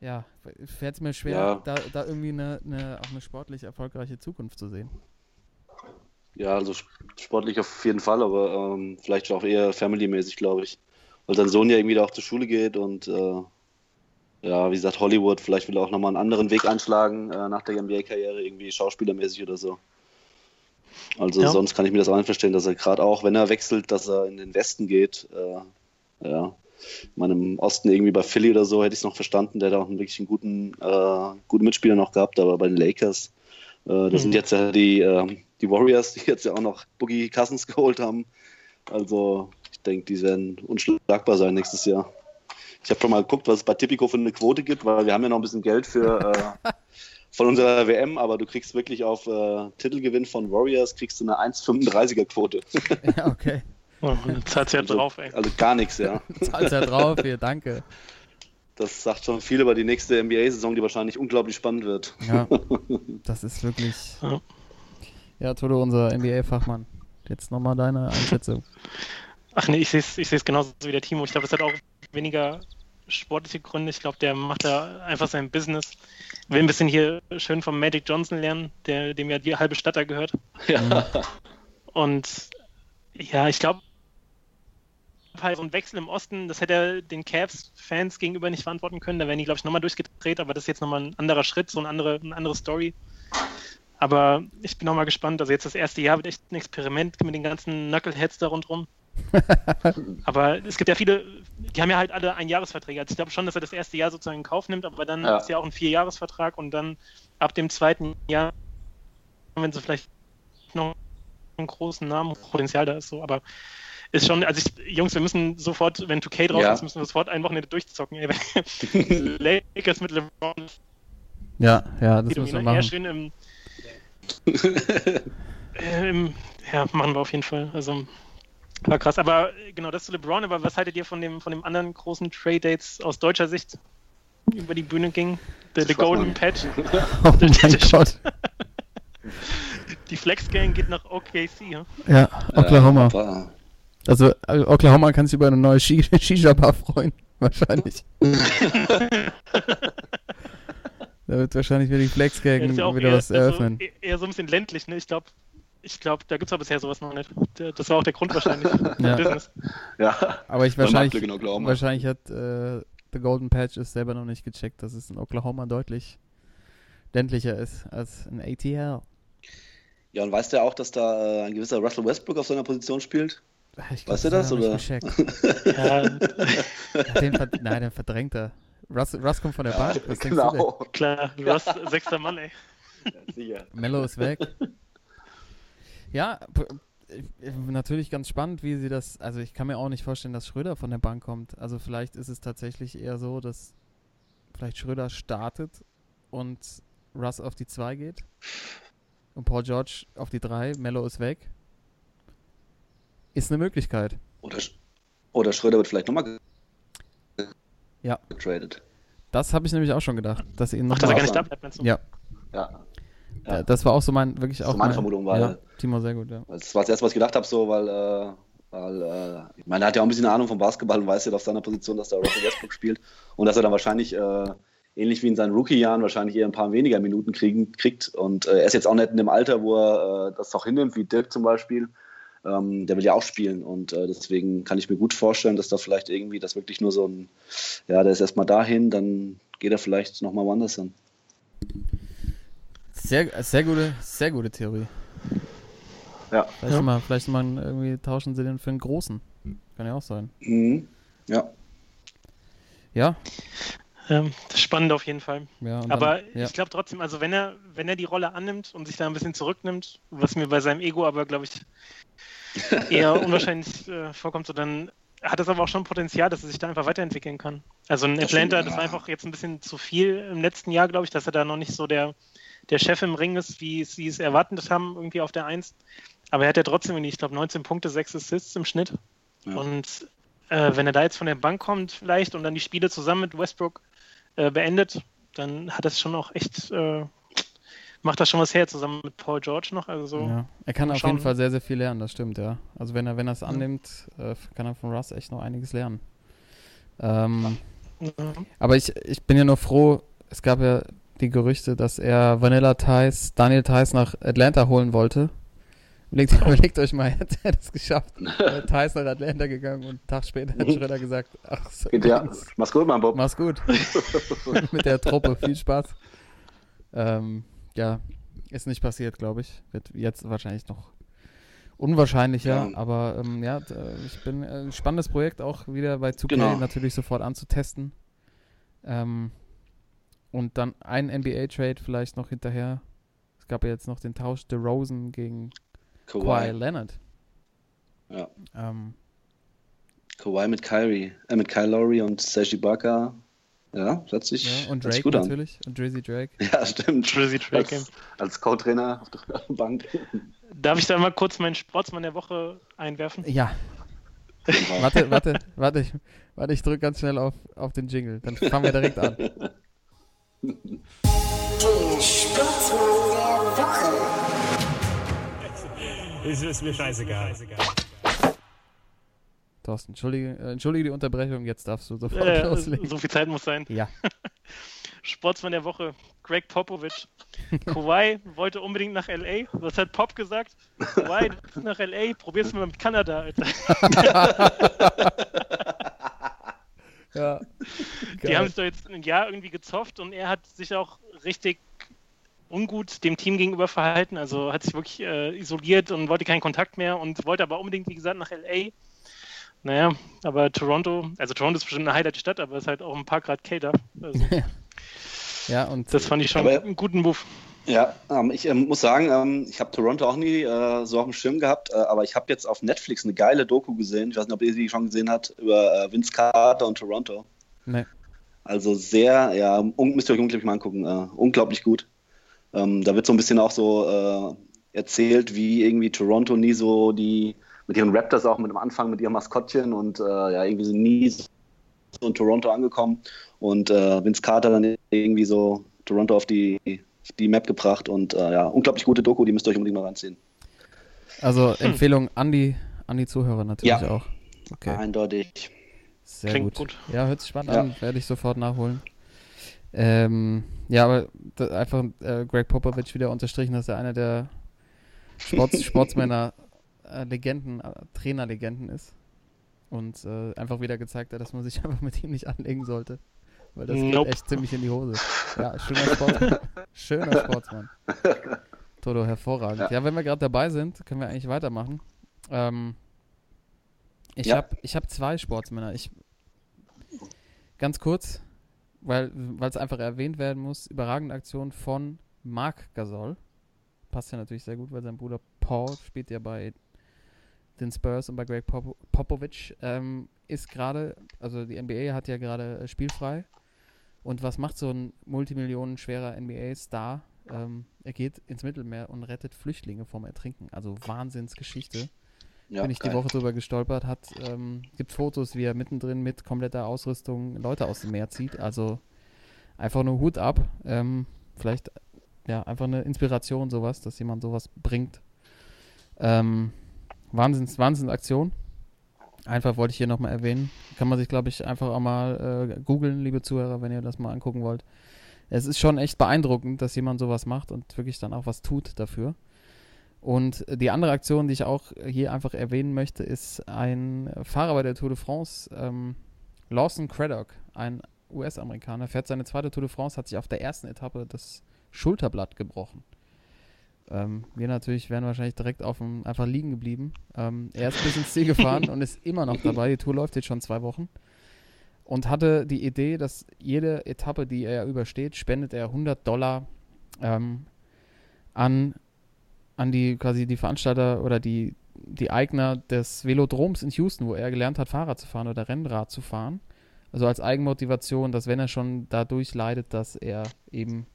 ja, fällt es mir schwer, Ja. da, da irgendwie eine, eine, auch eine sportlich erfolgreiche Zukunft zu sehen. Ja, also sp- sportlich auf jeden Fall, aber ähm, vielleicht auch eher family-mäßig, glaube ich. Weil sein Sohn ja irgendwie da auch zur Schule geht und äh, ja, wie gesagt, Hollywood, vielleicht will er auch nochmal einen anderen Weg einschlagen äh, nach der NBA-Karriere, irgendwie schauspielermäßig oder so. Also Ja. sonst kann ich mir das auch nicht verstehen, dass er gerade auch, wenn er wechselt, dass er in den Westen geht. Äh, ja, ich meine, im Osten irgendwie bei Philly oder so hätte ich es noch verstanden, der hat auch einen wirklich einen guten, äh, guten Mitspieler noch gehabt, aber bei den Lakers, das Mhm. sind jetzt ja die, äh, die Warriors, die jetzt ja auch noch Boogie Cousins geholt haben. Also ich denke, die werden unschlagbar sein nächstes Jahr. Ich habe schon mal geguckt, was es bei Tipico für eine Quote gibt, weil wir haben ja noch ein bisschen Geld für äh, von unserer WM, aber du kriegst wirklich auf äh, Titelgewinn von Warriors kriegst du eine 1,35er Quote. ja, okay. Oh, zahlt ja Also- drauf, ey. Also gar nichts, ja. Zahlt ja drauf hier, danke. Das sagt schon viel über die nächste NBA-Saison, die wahrscheinlich unglaublich spannend wird. Ja, das ist wirklich. Ja. Ja, Toto, unser NBA-Fachmann. Jetzt nochmal deine Einschätzung. Ach nee, ich sehe es ich seh's genauso wie der Timo. Ich glaube, es hat auch weniger sportliche Gründe. Ich glaube, der macht da einfach sein Business. Will ein bisschen hier schön vom Magic Johnson lernen, der, dem ja die halbe Stadt da gehört. Ja. Und ja, ich glaube, halt so ein Wechsel im Osten, das hätte er den Cavs-Fans gegenüber nicht verantworten können. Da wären die, glaube ich, nochmal durchgedreht, aber das ist jetzt nochmal ein anderer Schritt, so eine andere, eine andere Story. Aber ich bin nochmal gespannt. Also jetzt das erste Jahr wird echt ein Experiment mit den ganzen Knuckleheads da rundrum. aber es gibt ja viele, die haben ja halt alle Einjahresverträge. Also ich glaube schon, dass er das erste Jahr sozusagen in Kauf nimmt, aber dann Ja. ist ja auch ein Vierjahresvertrag und dann ab dem zweiten Jahr, wenn sie vielleicht noch einen großen Namen, Potenzial da ist so, aber ist schon, also ich, Jungs, wir müssen sofort, wenn 2K drauf Ja. ist, müssen wir sofort ein Wochenende durchzocken. Ey. Lakers mit LeBron Ja, ja, das geht müssen wir machen. schön im, äh, im, ja, machen wir auf jeden Fall. Also war krass. Aber äh, genau, das zu LeBron, aber was haltet ihr von dem, von dem anderen großen Trade Dates aus deutscher Sicht über die Bühne ging? The, the. Golden Patch. Oh mein Gott. Die Flex Gang geht nach OKC, ja? Ja, Oklahoma. Aber- Also, äh, Oklahoma kann sich über eine neue Shi- Shisha-Bar freuen. Wahrscheinlich. da wird wahrscheinlich wieder die Flex Ja, ja wieder eher, was eher, eröffnen. so, eher so ein bisschen ländlich, ne? Ich glaube, ich glaub, da gibt es aber bisher sowas noch nicht. Das war auch der Grund wahrscheinlich. Ja. Ja. Aber ich wahrscheinlich, Abblick in Oklahoma. wahrscheinlich hat äh, The Golden Patch es selber noch nicht gecheckt, dass es in Oklahoma deutlich ländlicher ist als in ATL. Ja, und weißt du auch, dass da äh, ein gewisser Russell Westbrook auf seiner Position spielt? Ich Weißt du das er oder? Ja, Ja, den nein, den verdrängt er. Russ, Russ kommt von der Bank. Was genau. klar, Ross, sechster Mann, ey. Sicher. denn? Mello ist weg. Ja, äh, natürlich ganz spannend, wie sie das. Also, ich kann mir auch nicht vorstellen, dass Schröder von der Bank kommt. Also, vielleicht ist es tatsächlich eher so, dass vielleicht Schröder startet und Russ auf die 2 geht und Paul George auf die 3. Mello ist weg. Ist eine Möglichkeit. Oder, Oder Schröder wird vielleicht nochmal Ja. getradet. Das habe ich nämlich auch schon gedacht, dass ihn noch Ach, dass er gar nicht da bleibt, meinst du? Ja, Ja. Ja, das war auch so mein, wirklich Das auch ist meine mein- Vermutung, weil- Ja, Timo, sehr gut, ja. Das war das erste, was ich gedacht habe, so, weil, äh, weil äh, ich meine, er hat ja auch ein bisschen Ahnung vom Basketball und weiß ja auf seiner Position, dass da Russell Westbrook spielt und dass er dann wahrscheinlich, äh, ähnlich wie in seinen Rookie-Jahren, wahrscheinlich eher ein paar weniger Minuten kriegen, kriegt. Und äh, er ist jetzt auch nicht in dem Alter, wo er äh, das auch hinnimmt, wie Dirk zum Beispiel. Ähm, der will ja auch spielen und äh, deswegen kann ich mir gut vorstellen, dass da vielleicht irgendwie das wirklich nur so ein, ja, der ist erstmal dahin, dann geht er vielleicht nochmal woanders hin. Sehr, sehr gute, sehr gute Theorie. Ja. Vielleicht Ja. mal, vielleicht mal irgendwie tauschen sie den für einen großen. Kann ja auch sein. Mhm. Ja. Ja, Ähm, spannend auf jeden Fall. ja. Aber dann, ja. ich glaube trotzdem, also wenn er, wenn er die Rolle annimmt und sich da ein bisschen zurücknimmt, was mir bei seinem Ego aber, glaube ich, eher unwahrscheinlich äh, vorkommt, so dann hat es aber auch schon Potenzial, dass er sich da einfach weiterentwickeln kann. Also ein Das Atlanta, das war einfach jetzt ein bisschen zu viel im letzten Jahr, glaube ich, dass er da noch nicht so der, der Chef im Ring ist, wie sie es erwartet haben, irgendwie auf der Eins. Aber er hat ja trotzdem, ich glaube, 19 Punkte, 6 Assists im Schnitt. Ja. Und äh, wenn er da jetzt von der Bank kommt vielleicht und dann die Spiele zusammen mit Westbrook äh, beendet, dann hat das schon auch echt, äh, macht das schon was her, zusammen mit Paul George noch. Also so. Ja. Er kann auf schauen. jeden Fall sehr, sehr viel lernen, das stimmt, ja. Also wenn er, wenn er es annimmt, äh, kann er von Russ echt noch einiges lernen. Ähm, Ja. aber ich, ich bin ja nur froh, es gab ja die Gerüchte, dass er Vanilla Tice, Daniel Tice nach Atlanta holen wollte. Überlegt, überlegt euch mal, hätte er das geschafft. Tice nach Atlanta gegangen und einen Tag später hat Schröder gesagt, ach so, ja. Mach's gut, mein Bob. mach's gut. Mit der Truppe, viel Spaß. Ähm, ja, ist nicht passiert, glaube ich. Wird jetzt wahrscheinlich noch unwahrscheinlicher, Ja. aber ähm, ja, äh, ich bin äh, spannendes Projekt auch wieder bei 2K Genau. natürlich sofort anzutesten. Ähm, und dann ein NBA-Trade vielleicht noch hinterher. Es gab ja jetzt noch den Tausch DeRozan gegen Kawhi Kawhi. Leonard. Ja. Ähm, Kawhi mit Kyrie, äh, mit Kyle Lowry und Sergi Ibaka. Ja, sich, ja, und Drake gut natürlich. Und Drizzy Drake. an. Ja, stimmt. Drizzy Drake. Als, als Co-Trainer auf der Bank. Darf ich da mal kurz meinen Sportsmann der Woche einwerfen? Ja, warte, warte, warte, ich, warte, ich drücke ganz schnell auf, auf den Jingle. Dann fangen wir direkt an. Der Sportsmann der Woche. Ist mir scheißegal. Thorsten, entschuldige, äh, entschuldige die Unterbrechung, jetzt darfst du sofort Äh, loslegen. so viel Zeit muss sein. Ja, Sportsmann der Woche, Greg Popovich. Kawhi wollte unbedingt nach L.A. Was hat Pop gesagt? Kawhi, du bist nach L.A., probier's mal mit Kanada, Alter. ja. Die Geil. haben sich doch jetzt ein Jahr irgendwie gezofft und er hat sich auch richtig ungut dem Team gegenüber verhalten. Also hat sich wirklich äh, isoliert und wollte keinen Kontakt mehr und wollte aber unbedingt, wie gesagt, nach L.A. Naja, aber Toronto, also Toronto ist bestimmt eine Highlight-Stadt, aber es ist halt auch ein paar Grad kälter. Also, ja, und das fand ich schon Aber- einen guten Move. Ja, ähm, ich ähm, muss sagen, ähm, ich habe Toronto auch nie äh, so auf dem Schirm gehabt, äh, aber ich habe jetzt auf Netflix eine geile Doku gesehen. Ich weiß nicht, ob ihr die schon gesehen habt, über äh, Vince Carter und Toronto. ne, Also sehr, ja, müsst ihr euch unglaublich mal angucken. Äh, unglaublich gut. Ähm, da wird so ein bisschen auch so äh, erzählt, wie irgendwie Toronto nie so die, mit ihren Raptors auch mit dem Anfang, mit ihrem Maskottchen und äh, ja, irgendwie sind nie so in Toronto angekommen und äh, Vince Carter dann irgendwie so Toronto auf die, auf die Map gebracht und äh, ja, unglaublich gute Doku, die müsst ihr euch unbedingt mal reinziehen. also Empfehlung an die, an die Zuhörer natürlich Ja. auch. Okay, Eindeutig. sehr Klingt gut. gut. Ja, hört sich spannend Ja. an, werde ich sofort nachholen. Ähm, ja, aber einfach äh, Greg Popovich wieder unterstrichen, dass er einer der Sports, Sportsmänner, äh, Legenden, äh, Trainerlegenden ist. Und äh, einfach wieder gezeigt hat, dass man sich einfach mit ihm nicht anlegen sollte. Weil das Nope. geht echt ziemlich in die Hose. Ja, schöner Sportsmann. schöner Sportsmann. Toto, hervorragend. Ja, Ja. wenn wir gerade dabei sind, können wir eigentlich weitermachen. Ähm, ich Ja. habe ich hab zwei Sportsmänner. Ich, ganz kurz, weil es einfach erwähnt werden muss, überragende Aktion von Marc Gasol. Passt ja natürlich sehr gut, weil sein Bruder Paul spielt ja bei den Spurs und bei Greg Pop Popovich. Ähm, ist gerade, also die NBA hat ja gerade äh, spielfrei. Und was macht so ein multimillionenschwerer NBA-Star? Ähm, er geht ins Mittelmeer und rettet Flüchtlinge vom Ertrinken. Also Wahnsinnsgeschichte. Ja, bin ich die geil. Woche drüber gestolpert, hat, ähm, gibt Fotos, wie er mittendrin mit kompletter Ausrüstung Leute aus dem Meer zieht. Also einfach nur Hut ab. Ähm, vielleicht ja einfach eine Inspiration, sowas, dass jemand sowas bringt. Ähm, Wahnsinns, Wahnsinnsaktion. Einfach wollte ich hier nochmal erwähnen. Kann man sich, glaube ich, einfach auch mal äh, googeln, liebe Zuhörer, wenn ihr das mal angucken wollt. Es ist schon echt beeindruckend, dass jemand sowas macht und wirklich dann auch was tut dafür. Und die andere Aktion, die ich auch hier einfach erwähnen möchte, ist ein Fahrer bei der Tour de France, ähm, Lawson Craddock, ein US-Amerikaner, fährt seine zweite Tour de France, hat sich auf der ersten Etappe das Schulterblatt gebrochen. Ähm, wir natürlich wären wahrscheinlich direkt auf dem einfach liegen geblieben. Ähm, er ist bis ins Ziel gefahren und ist immer noch dabei. Die Tour läuft jetzt schon zwei Wochen. Und hatte die Idee, dass jede Etappe, die er übersteht, spendet er 100 Dollar ähm, an, an die quasi die Veranstalter oder die, die Eigner des Velodroms in Houston, wo er gelernt hat, Fahrrad zu fahren oder Rennrad zu fahren. Also als Eigenmotivation, dass wenn er schon dadurch leidet, dass er eben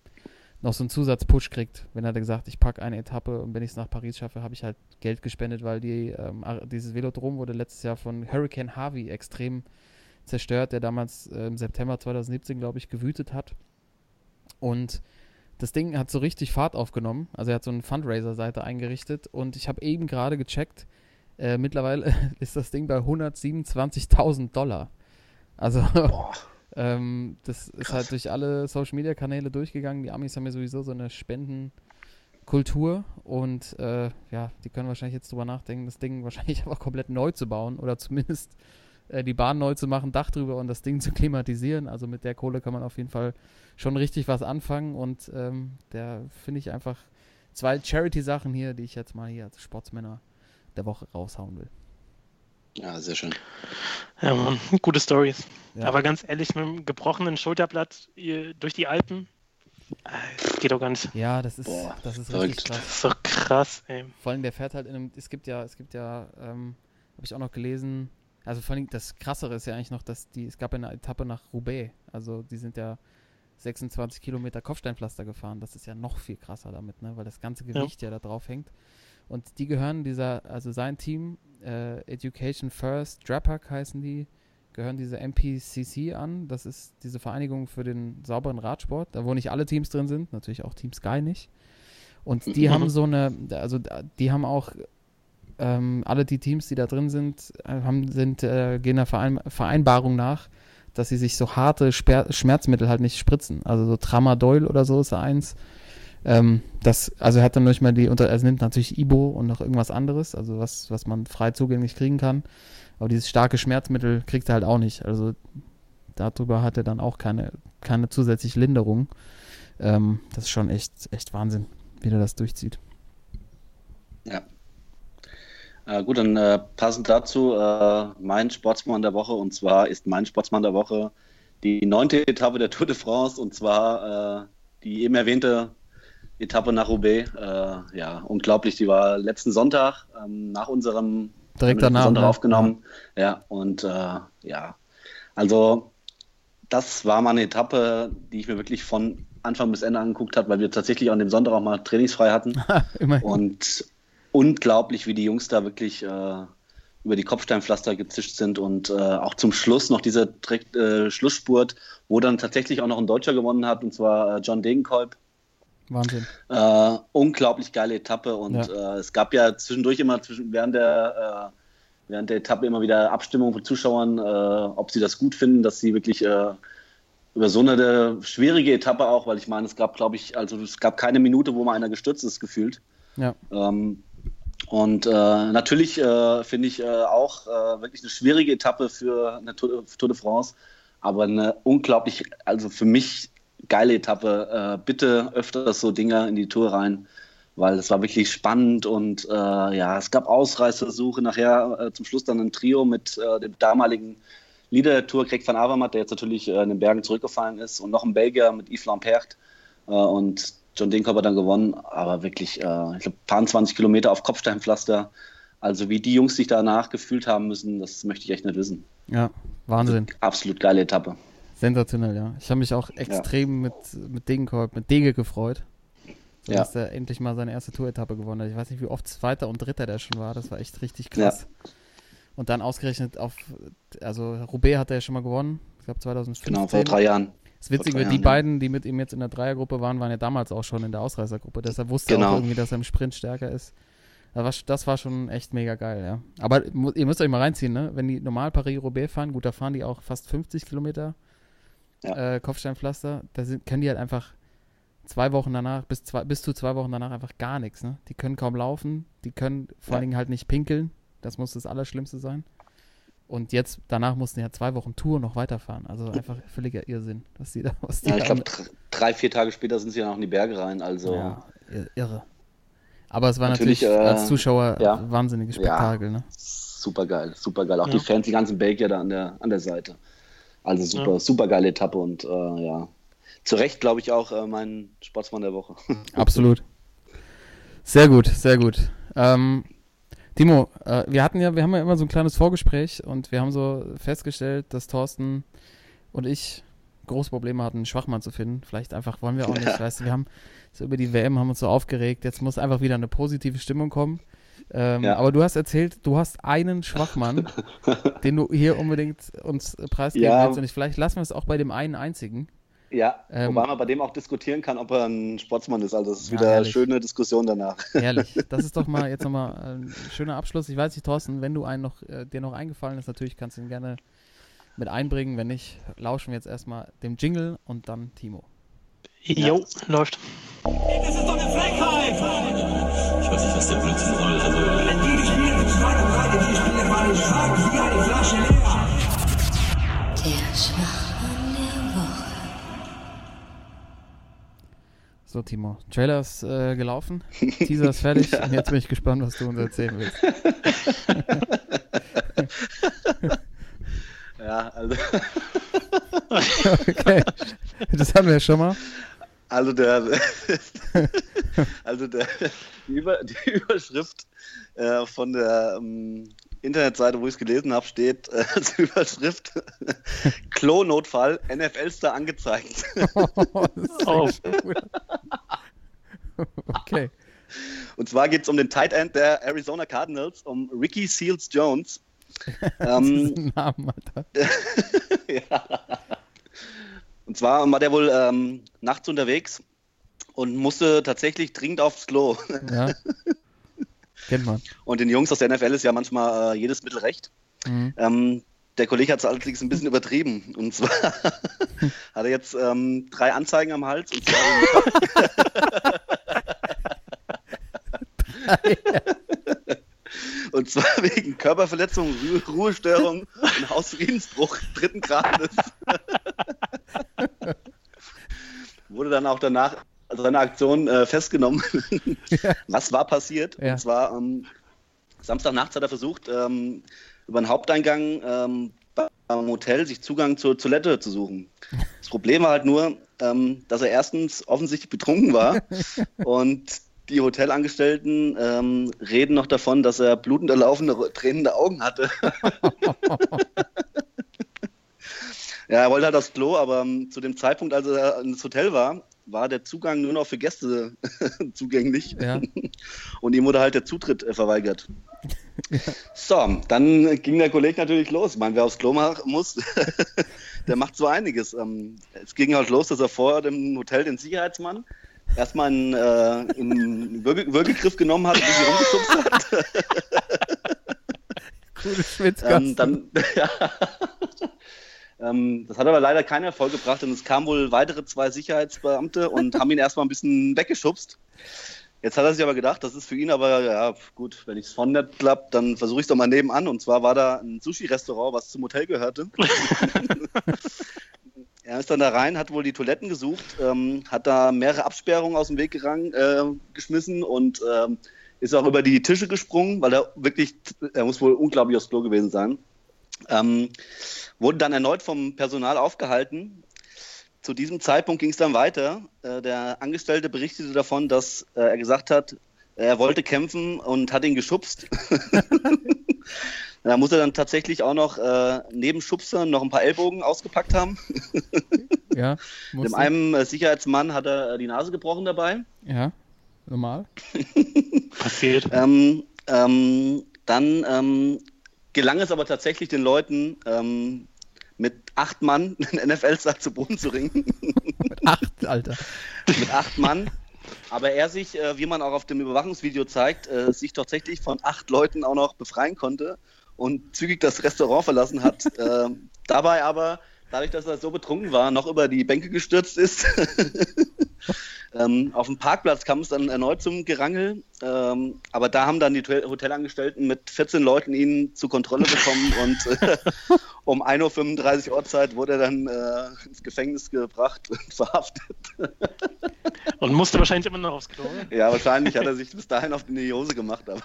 noch so einen Zusatzpush kriegt. Wenn er gesagt, ich packe eine Etappe und wenn ich es nach Paris schaffe, habe ich halt Geld gespendet, weil die, ähm, dieses Velodrom wurde letztes Jahr von Hurricane Harvey extrem zerstört, der damals äh, im September 2017, glaube ich, gewütet hat. Und das Ding hat so richtig Fahrt aufgenommen. Also er hat so eine Fundraiser-Seite eingerichtet und ich habe eben gerade gecheckt, äh, mittlerweile ist das Ding bei 127.000 Dollar. Also ähm, das ist halt durch alle Social-Media-Kanäle durchgegangen. Die Amis haben ja sowieso so eine Spendenkultur und äh, ja, die können wahrscheinlich jetzt drüber nachdenken, das Ding wahrscheinlich einfach komplett neu zu bauen oder zumindest äh, die Bahn neu zu machen, Dach drüber und das Ding zu klimatisieren. Also mit der Kohle kann man auf jeden Fall schon richtig was anfangen und ähm, der finde ich einfach zwei Charity-Sachen hier, die ich jetzt mal hier als Sportsmänner der Woche raushauen will. Ja, sehr schön. Ja, Mann, gute Stories. Ja. Aber ganz ehrlich, mit einem gebrochenen Schulterblatt durch die Alpen, äh, geht doch gar nicht. Ja, das ist, Boah, das ist richtig krass. Das ist doch krass, ey. Vor allem der fährt halt in einem, es gibt ja, es gibt ja, ähm, habe ich auch noch gelesen, also vor allem das Krassere ist ja eigentlich noch, dass die, es gab ja eine Etappe nach Roubaix, also die sind ja 26 Kilometer Kopfsteinpflaster gefahren, das ist ja noch viel krasser damit, ne, weil das ganze Gewicht ja, da drauf hängt. Und die gehören dieser, also sein Team, äh, Education First, Drapac heißen die, gehören diese MPCC an, das ist diese Vereinigung für den sauberen Radsport, da wo nicht alle Teams drin sind, natürlich auch Team Sky nicht. Und die haben so eine, also die haben auch ähm, alle die Teams, die da drin sind, äh, haben, sind äh, gehen der Verein Vereinbarung nach, dass sie sich so harte Sper Schmerzmittel halt nicht spritzen. Also so Tramadol oder so ist da eins. Ähm, das, also er hat dann nicht mal die, unter, er nimmt natürlich Ibo und noch irgendwas anderes, also was, was man frei zugänglich kriegen kann. Aber dieses starke Schmerzmittel kriegt er halt auch nicht. Also darüber hat er dann auch keine, keine zusätzliche Linderung. Ähm, das ist schon echt, echt Wahnsinn, wie er das durchzieht. Ja. Äh, gut, dann äh, passend dazu äh, mein Sportsmann der Woche. Und zwar ist mein Sportsmann der Woche die neunte Etappe der Tour de France. Und zwar äh, die eben erwähnte Etappe nach Roubaix. Äh, ja, unglaublich. Die war letzten Sonntag ähm, nach unserem Direkt danach. Sonntag ne? aufgenommen. Ja, und äh, ja, also das war mal eine Etappe, die ich mir wirklich von Anfang bis Ende angeguckt habe, weil wir tatsächlich an dem Sonntag auch mal trainingsfrei hatten. Und unglaublich, wie die Jungs da wirklich äh, über die Kopfsteinpflaster gezischt sind und äh, auch zum Schluss noch dieser direkt, äh, Schlussspurt, wo dann tatsächlich auch noch ein Deutscher gewonnen hat, und zwar äh, John Degenkolb. Wahnsinn. Äh, unglaublich geile Etappe und Ja. äh, es gab ja zwischendurch immer zwischen, während der äh, während der Etappe immer wieder Abstimmungen von Zuschauern, äh, ob sie das gut finden, dass sie wirklich äh, über so eine schwierige Etappe auch, weil ich meine, es gab, glaube ich, also es gab keine Minute, wo mal einer gestürzt ist, gefühlt. Ja. Ähm, und äh, natürlich äh, finde ich äh, auch äh, wirklich eine schwierige Etappe für eine Tour, Tour de France, aber eine unglaublich, also für mich geile Etappe. Äh, bitte öfters so Dinger in die Tour rein, weil es war wirklich spannend und äh, ja, es gab Ausreißversuche. Nachher äh, zum Schluss dann ein Trio mit äh, dem damaligen Leader der Tour, Greg van Avermaet, der jetzt natürlich äh, in den Bergen zurückgefallen ist, und noch ein Belgier mit Yves Lampert. Äh, und John Dink hat dann gewonnen, aber wirklich, ich glaube, paar 20 Kilometer auf Kopfsteinpflaster. Also wie die Jungs sich danach gefühlt haben müssen, das möchte ich echt nicht wissen. Ja, Wahnsinn. Absolut geile Etappe. Sensationell, ja. Ich habe mich auch extrem mit, mit Degenkolb, mit Dege gefreut. Dann Ja. ist er endlich mal seine erste Tour-Etappe gewonnen. hat. Ich weiß nicht, wie oft Zweiter und Dritter der schon war. Das war echt richtig krass. Und dann ausgerechnet auf, also Roubaix hat er ja schon mal gewonnen. Ich glaube 2015. Genau, vor drei Jahren. Das Witzige, die Jahren, ja. beiden, die mit ihm jetzt in der Dreiergruppe waren, waren ja damals auch schon in der Ausreißergruppe. Deshalb wusste er Genau. auch irgendwie, dass er im Sprint stärker ist. Das war, schon echt mega geil, ja. Aber ihr müsst euch mal reinziehen, ne? Wenn die normal Paris-Roubaix fahren, gut, da fahren die auch fast 50 Kilometer Ja. äh, Kopfsteinpflaster. Da sind, können die halt einfach zwei Wochen danach, bis, zwei, bis zu zwei Wochen danach einfach gar nichts, ne? Die können kaum laufen, die können vor Ja. allen Dingen halt nicht pinkeln. Das muss das Allerschlimmste sein. Und jetzt, danach mussten die ja zwei Wochen Tour noch weiterfahren. Also einfach völliger Irrsinn, was die da, was die Ja, ich glaube, drei, vier Tage später sind sie dann auch in die Berge rein. Also, ja, ir- irre. Aber es war natürlich, Natürlich, äh, als Zuschauer ja. wahnsinniges Spektakel, ne? super geil, super geil. Auch Ja. die Fans, die ganzen Belgier da an der, an der Seite. Also super, Ja. super geile Etappe und äh, ja. Zu Recht, glaube ich, auch äh, mein Sportsmann der Woche. Absolut. Sehr gut, sehr gut. Ähm, Timo, äh, wir hatten ja, wir haben ja immer so ein kleines Vorgespräch und wir haben so festgestellt, dass Thorsten und ich große Probleme hatten, einen Schwachmann zu finden. Vielleicht einfach wollen wir auch nicht, Ja. weißt du, wir haben so über die WM haben uns so aufgeregt. Jetzt muss einfach wieder eine positive Stimmung kommen. Ähm, Ja. Aber du hast erzählt, du hast einen Schwachmann, den du hier unbedingt uns äh, preisgeben Ja. willst. Und ich, vielleicht lassen wir es auch bei dem einen einzigen. ja, Ähm, wobei man bei dem auch diskutieren kann, ob er ein Sportsmann ist. Also, das ist Ja, wieder eine herrlich. schöne Diskussion danach. Herrlich. Das ist doch mal jetzt nochmal ein schöner Abschluss. Ich weiß nicht, Thorsten, wenn du einen noch, äh, dir noch eingefallen ist, natürlich kannst du ihn gerne mit einbringen. Wenn nicht, lauschen wir jetzt erstmal dem Jingle und dann Timo. Jo, läuft. Das ist doch eine Frechheit! Ich weiß nicht, was der Blödsinn soll. Also. Der Schwachmann der Woche. So, Timo. Trailer ist äh, gelaufen, Teaser ist fertig und jetzt bin ich gespannt, was du uns erzählen willst. Ja, also, Okay. Das hatten wir ja schon mal. also der, also der, die, Über, die Überschrift äh, von der ähm, Internetseite, wo ich es gelesen habe, steht äh, als Überschrift Klo-Notfall, NFL-Star angezeigt. Oh. echt gut. Okay. Und zwar geht es um den Tight End der Arizona Cardinals, um Ricky Seals Jones. ähm, Namen, ja. Und zwar war der wohl ähm, nachts unterwegs und musste tatsächlich dringend aufs Klo. Ja. Kennt man. Und den Jungs aus der NFL ist ja manchmal äh, jedes Mittel recht. Mhm. Ähm, der Kollege hat es allerdings ein bisschen übertrieben. Und zwar hat er jetzt ähm, drei Anzeigen am Hals. Und zwar, und zwar wegen Körperverletzung, Ruhe, Ruhestörung und Hausfriedensbruch dritten Grades. Wurde dann auch danach seine Aktion äh, festgenommen. Was war passiert? Ja. Und zwar ähm, Samstagnachts hat er versucht, ähm, über den Haupteingang ähm, beim Hotel sich Zugang zur Toilette zu suchen. Das Problem war halt nur, ähm, dass er erstens offensichtlich betrunken war und die Hotelangestellten ähm, reden noch davon, dass er blutend erlaufende, tränende Augen hatte. Ja, er wollte halt aufs Klo, aber ähm, zu dem Zeitpunkt, als er ins Hotel war, war der Zugang nur noch für Gäste zugänglich. Ja. Und ihm wurde halt der Zutritt äh, verweigert. So, dann ging der Kollege natürlich los. Ich meine, wer aufs Klo muss, der macht so einiges. Ähm, es ging halt los, dass er vor dem Hotel den Sicherheitsmann erstmal einen, äh, einen Würge Würgegriff genommen hat und sich rumgeschubst hat. Coole Schwitzkasten. Ähm, dann, ja. Ähm, das hat aber leider keinen Erfolg gebracht und es kamen wohl weitere zwei Sicherheitsbeamte und haben ihn erstmal ein bisschen weggeschubst. Jetzt hat er sich aber gedacht, das ist für ihn aber, ja, gut, wenn ich es von nicht klappt, dann versuche ich es doch mal nebenan. Und zwar war da ein Sushi-Restaurant, was zum Hotel gehörte. er ist dann da rein, hat wohl die Toiletten gesucht, ähm, hat da mehrere Absperrungen aus dem Weg gerang, äh, geschmissen und ähm, ist auch über die Tische gesprungen, weil er wirklich, er muss wohl unglaublich aufs Klo gewesen sein. Ähm, wurde dann erneut vom Personal aufgehalten. Zu diesem Zeitpunkt ging es dann weiter. Äh, der Angestellte berichtete davon, dass äh, er gesagt hat, er wollte kämpfen und hat ihn geschubst. da muss er dann tatsächlich auch noch äh, neben Schubsern noch ein paar Ellbogen ausgepackt haben. ja. Dem einen äh, Sicherheitsmann hat er äh, die Nase gebrochen dabei. Ja. Normal. Passiert. Ähm, ähm, dann ähm, gelang es aber tatsächlich den Leuten, ähm, mit acht Mann den NFL-Sack zu Boden zu ringen. Mit acht, Alter. mit acht Mann. Aber er sich, äh, wie man auch auf dem Überwachungsvideo zeigt, äh, sich tatsächlich von acht Leuten auch noch befreien konnte und zügig das Restaurant verlassen hat. ähm, dabei aber, dadurch, dass er so betrunken war, noch über die Bänke gestürzt ist. Ähm, auf dem Parkplatz kam es dann erneut zum Gerangel. Ähm, aber da haben dann die Hotel- Hotelangestellten mit 14 Leuten ihn zur Kontrolle bekommen und äh, um 1.35 Uhr Ortszeit wurde er dann äh, ins Gefängnis gebracht und verhaftet. Und musste wahrscheinlich immer noch aufs Klo. Ja, wahrscheinlich hat er sich bis dahin auf die Hose gemacht, aber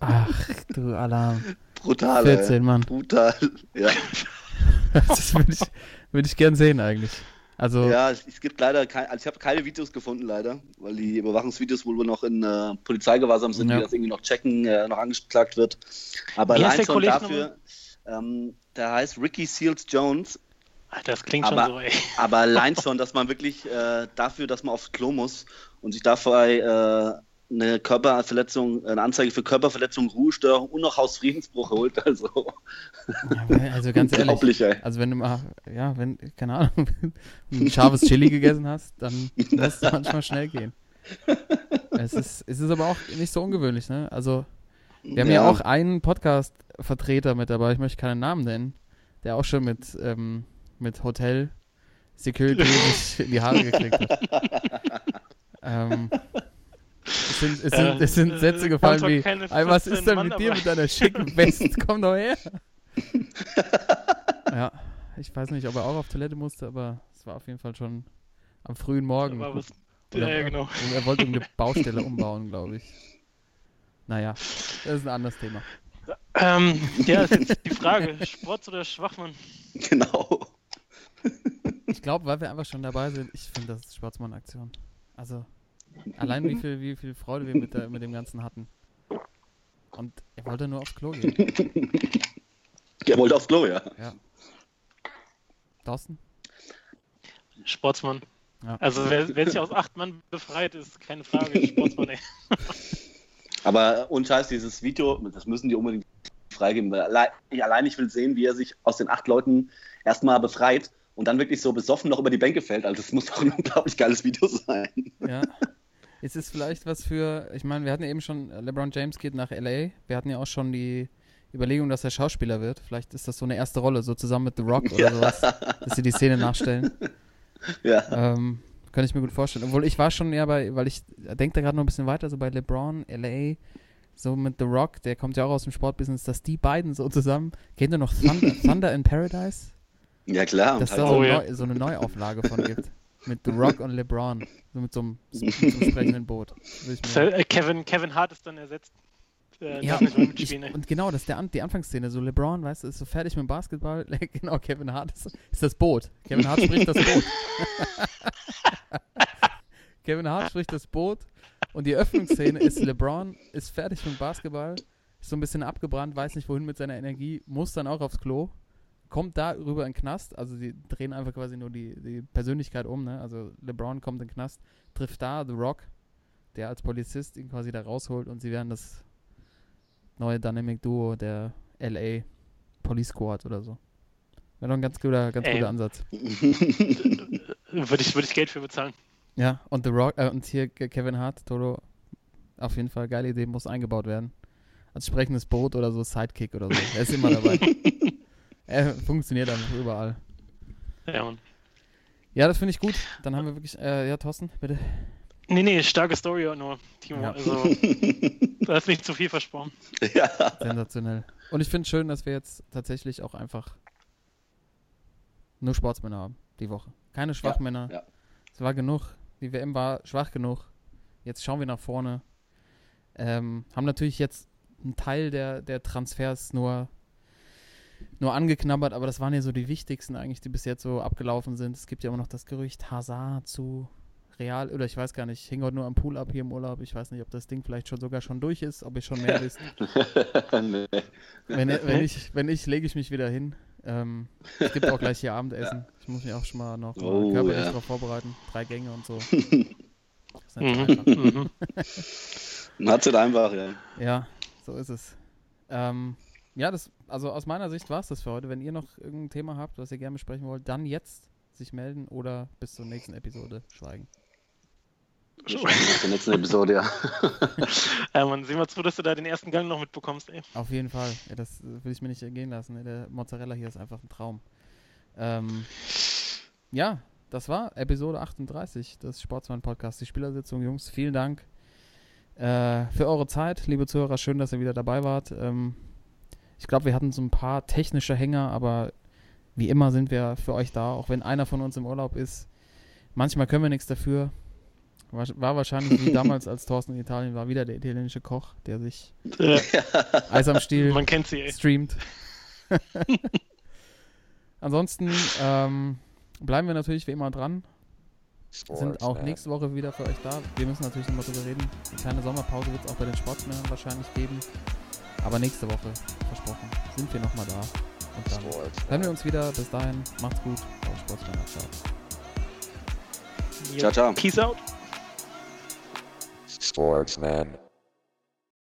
Ach, du Alarm. brutal. 14, ey. Mann. Brutal. Ja, Das würde ich, würd ich gern sehen eigentlich. Also, ja es, es gibt leider kein, also ich habe keine Videos gefunden, leider, weil die Überwachungsvideos wohl noch in äh, Polizeigewahrsam sind, Ja. die das irgendwie noch checken, äh, noch angeklagt wird. Aber Wie allein der schon Kollege dafür, ähm, der heißt Ricky Seals Jones, Alter, das klingt schon Aber- so, ey. aber allein schon, dass man wirklich äh, dafür, dass man aufs Klo muss und sich dabei äh, eine Körperverletzung, eine Anzeige für Körperverletzung, Ruhestörung und noch Hausfriedensbruch holt. Also ja, also ganz ehrlich. Also wenn du mal, ja, wenn, keine Ahnung, ein scharfes Chili gegessen hast, dann muss es manchmal schnell gehen. Es ist, es ist aber auch nicht so ungewöhnlich, ne? Also, wir haben ja, Ja. auch einen Podcast-Vertreter mit dabei, ich möchte keinen Namen nennen, der auch schon mit, ähm, mit Hotel Security sich in die Haare gekriegt hat. ähm, es sind, es, sind, es sind Äh, Sätze äh, gefallen wie, doch keine "Ey, was 14 ist denn Mann mit dir dabei." mit deiner schicken West? Komm doch her. ja, ich weiß nicht, ob er auch auf Toilette musste, aber es war auf jeden Fall schon am frühen Morgen. Was, ja, ja, genau. und Er wollte eine Baustelle umbauen, glaube ich. Naja, das ist ein anderes Thema. Ähm, ja, ist jetzt die Frage: Sports oder Schwachmann? Genau. Ich glaube, weil wir einfach schon dabei sind, ich finde, das ist Sportsmann-Aktion. Also, allein wie viel, wie viel Freude wir mit, der, mit dem Ganzen hatten. Und er wollte nur aufs Klo gehen. Er wollte aufs Klo, ja. Ja. Thorsten? Sportsmann. Ja. Also, wer, wer sich aus acht Mann befreit, ist keine Frage. Sportsmann, ey. Aber und Scheiß, dieses Video, das müssen die unbedingt freigeben. Weil allein, ich, allein ich will sehen, wie er sich aus den acht Leuten erstmal befreit und dann wirklich so besoffen noch über die Bänke fällt. Also das muss doch ein unglaublich geiles Video sein. Ja. Ist es vielleicht was für, ich meine, wir hatten ja eben schon, äh, LeBron James geht nach LA. Wir hatten ja auch schon die Überlegung, dass er Schauspieler wird. Vielleicht ist das so eine erste Rolle, so zusammen mit The Rock oder Ja. sowas, dass sie die Szene nachstellen. Ja. Ähm, kann ich mir gut vorstellen. Obwohl ich war schon eher bei, weil ich denke da gerade noch ein bisschen weiter, so bei LeBron, LA, so mit The Rock, der kommt ja auch aus dem Sportbusiness, dass die beiden so zusammen, kennt ihr noch Thunder, Thunder in Paradise? Ja klar. Und Dass halt da Oh, so, ja. neu, so eine Neuauflage von gibt. Mit The Rock und LeBron. So mit so einem, mit so einem sprechenden Boot. Mir- Äh, Kevin, Kevin Hart ist dann ersetzt. Äh, Ja, mehr ich, und genau, das ist der, die Anfangsszene. So LeBron, weißt du, ist so fertig mit dem Basketball. genau, Kevin Hart ist, ist das Boot. Kevin Hart spricht das Boot. Kevin Hart spricht das Boot. Und die Öffnungsszene ist LeBron, ist fertig mit dem Basketball, ist so ein bisschen abgebrannt, weiß nicht wohin mit seiner Energie, muss dann auch aufs Klo, kommt da rüber in den Knast. Also die drehen einfach quasi nur die, die Persönlichkeit um. Ne? Also LeBron kommt in den Knast, trifft da The Rock, der als Polizist ihn quasi da rausholt und sie werden das neue Dynamic Duo der LA Police Squad oder so. Wäre doch ein ganz guter, ganz Ey. guter Ansatz. Würde ich, würde ich Geld für bezahlen. Ja, und The Rock, äh, und hier Ke- Kevin Hart, Toto, auf jeden Fall geile Idee, muss eingebaut werden. Als sprechendes Boot oder so, Sidekick oder so. Er ist immer dabei. er funktioniert einfach überall. Ja, Mann. Ja, das finde ich gut. Dann haben wir wirklich, äh, ja, Thorsten, bitte. Nee, nee, starke Story nur, Timo. Ja. Also, da ist nicht zu viel versprochen. ja. Sensationell. Und ich finde es schön, dass wir jetzt tatsächlich auch einfach nur Sportsmänner haben, die Woche. Keine Schwachmänner. ja. Es war genug. Die WM war schwach genug. Jetzt schauen wir nach vorne. Ähm, haben natürlich jetzt einen Teil der, der Transfers nur, nur angeknabbert, aber das waren ja so die wichtigsten eigentlich, die bis jetzt so abgelaufen sind. Es gibt ja immer noch das Gerücht Hazard zu Real, oder ich weiß gar nicht, ich hing heute nur am Pool ab hier im Urlaub. Ich weiß nicht, ob das Ding vielleicht schon sogar schon durch ist, ob ihr schon mehr wisst. nee. Wenn, wenn ich, wenn ich, lege ich mich wieder hin. Ähm, es gibt auch gleich hier Abendessen. Ich muss mich auch schon mal noch Oh, körperlich ja. darauf vorbereiten. Drei Gänge und so. Das ist nicht Mhm. einfach. Man hat es halt einfach, ja. Ja, so ist es. Ähm, ja, das, also aus meiner Sicht war es das für heute. Wenn ihr noch irgendein Thema habt, was ihr gerne besprechen wollt, dann jetzt sich melden oder bis zur nächsten Episode schweigen. Bis zur nächsten Episode, ja. Ja, Mann, sehen wir zu, dass du da den ersten Gang noch mitbekommst, ey. Auf jeden Fall. Ja, das äh, will ich mir nicht entgehen lassen. Der Mozzarella hier ist einfach ein Traum. Ähm, ja, das war Episode 38 des Sportsmann-Podcasts, die Spielersitzung. Jungs, vielen Dank äh, für eure Zeit, liebe Zuhörer. Schön, dass ihr wieder dabei wart. Ähm, ich glaube, wir hatten so ein paar technische Hänger, aber wie immer sind wir für euch da, auch wenn einer von uns im Urlaub ist. Manchmal können wir nichts dafür. War, war wahrscheinlich wie damals, als Thorsten in Italien war, wieder der italienische Koch, der sich Äh, Eis am Stiel man kennt sie, ey. streamt. Ansonsten ähm, bleiben wir natürlich wie immer dran. Sind auch Sportsman. nächste Woche wieder für euch da. Wir müssen natürlich nochmal drüber reden. Eine kleine Sommerpause wird es auch bei den Sportsmännern wahrscheinlich geben. Aber nächste Woche, versprochen, sind wir nochmal da. Und dann hören wir uns wieder. Bis dahin, macht's gut. Auf Sportsmänner. Ciao. Ciao, ciao. Peace out. Sportsman.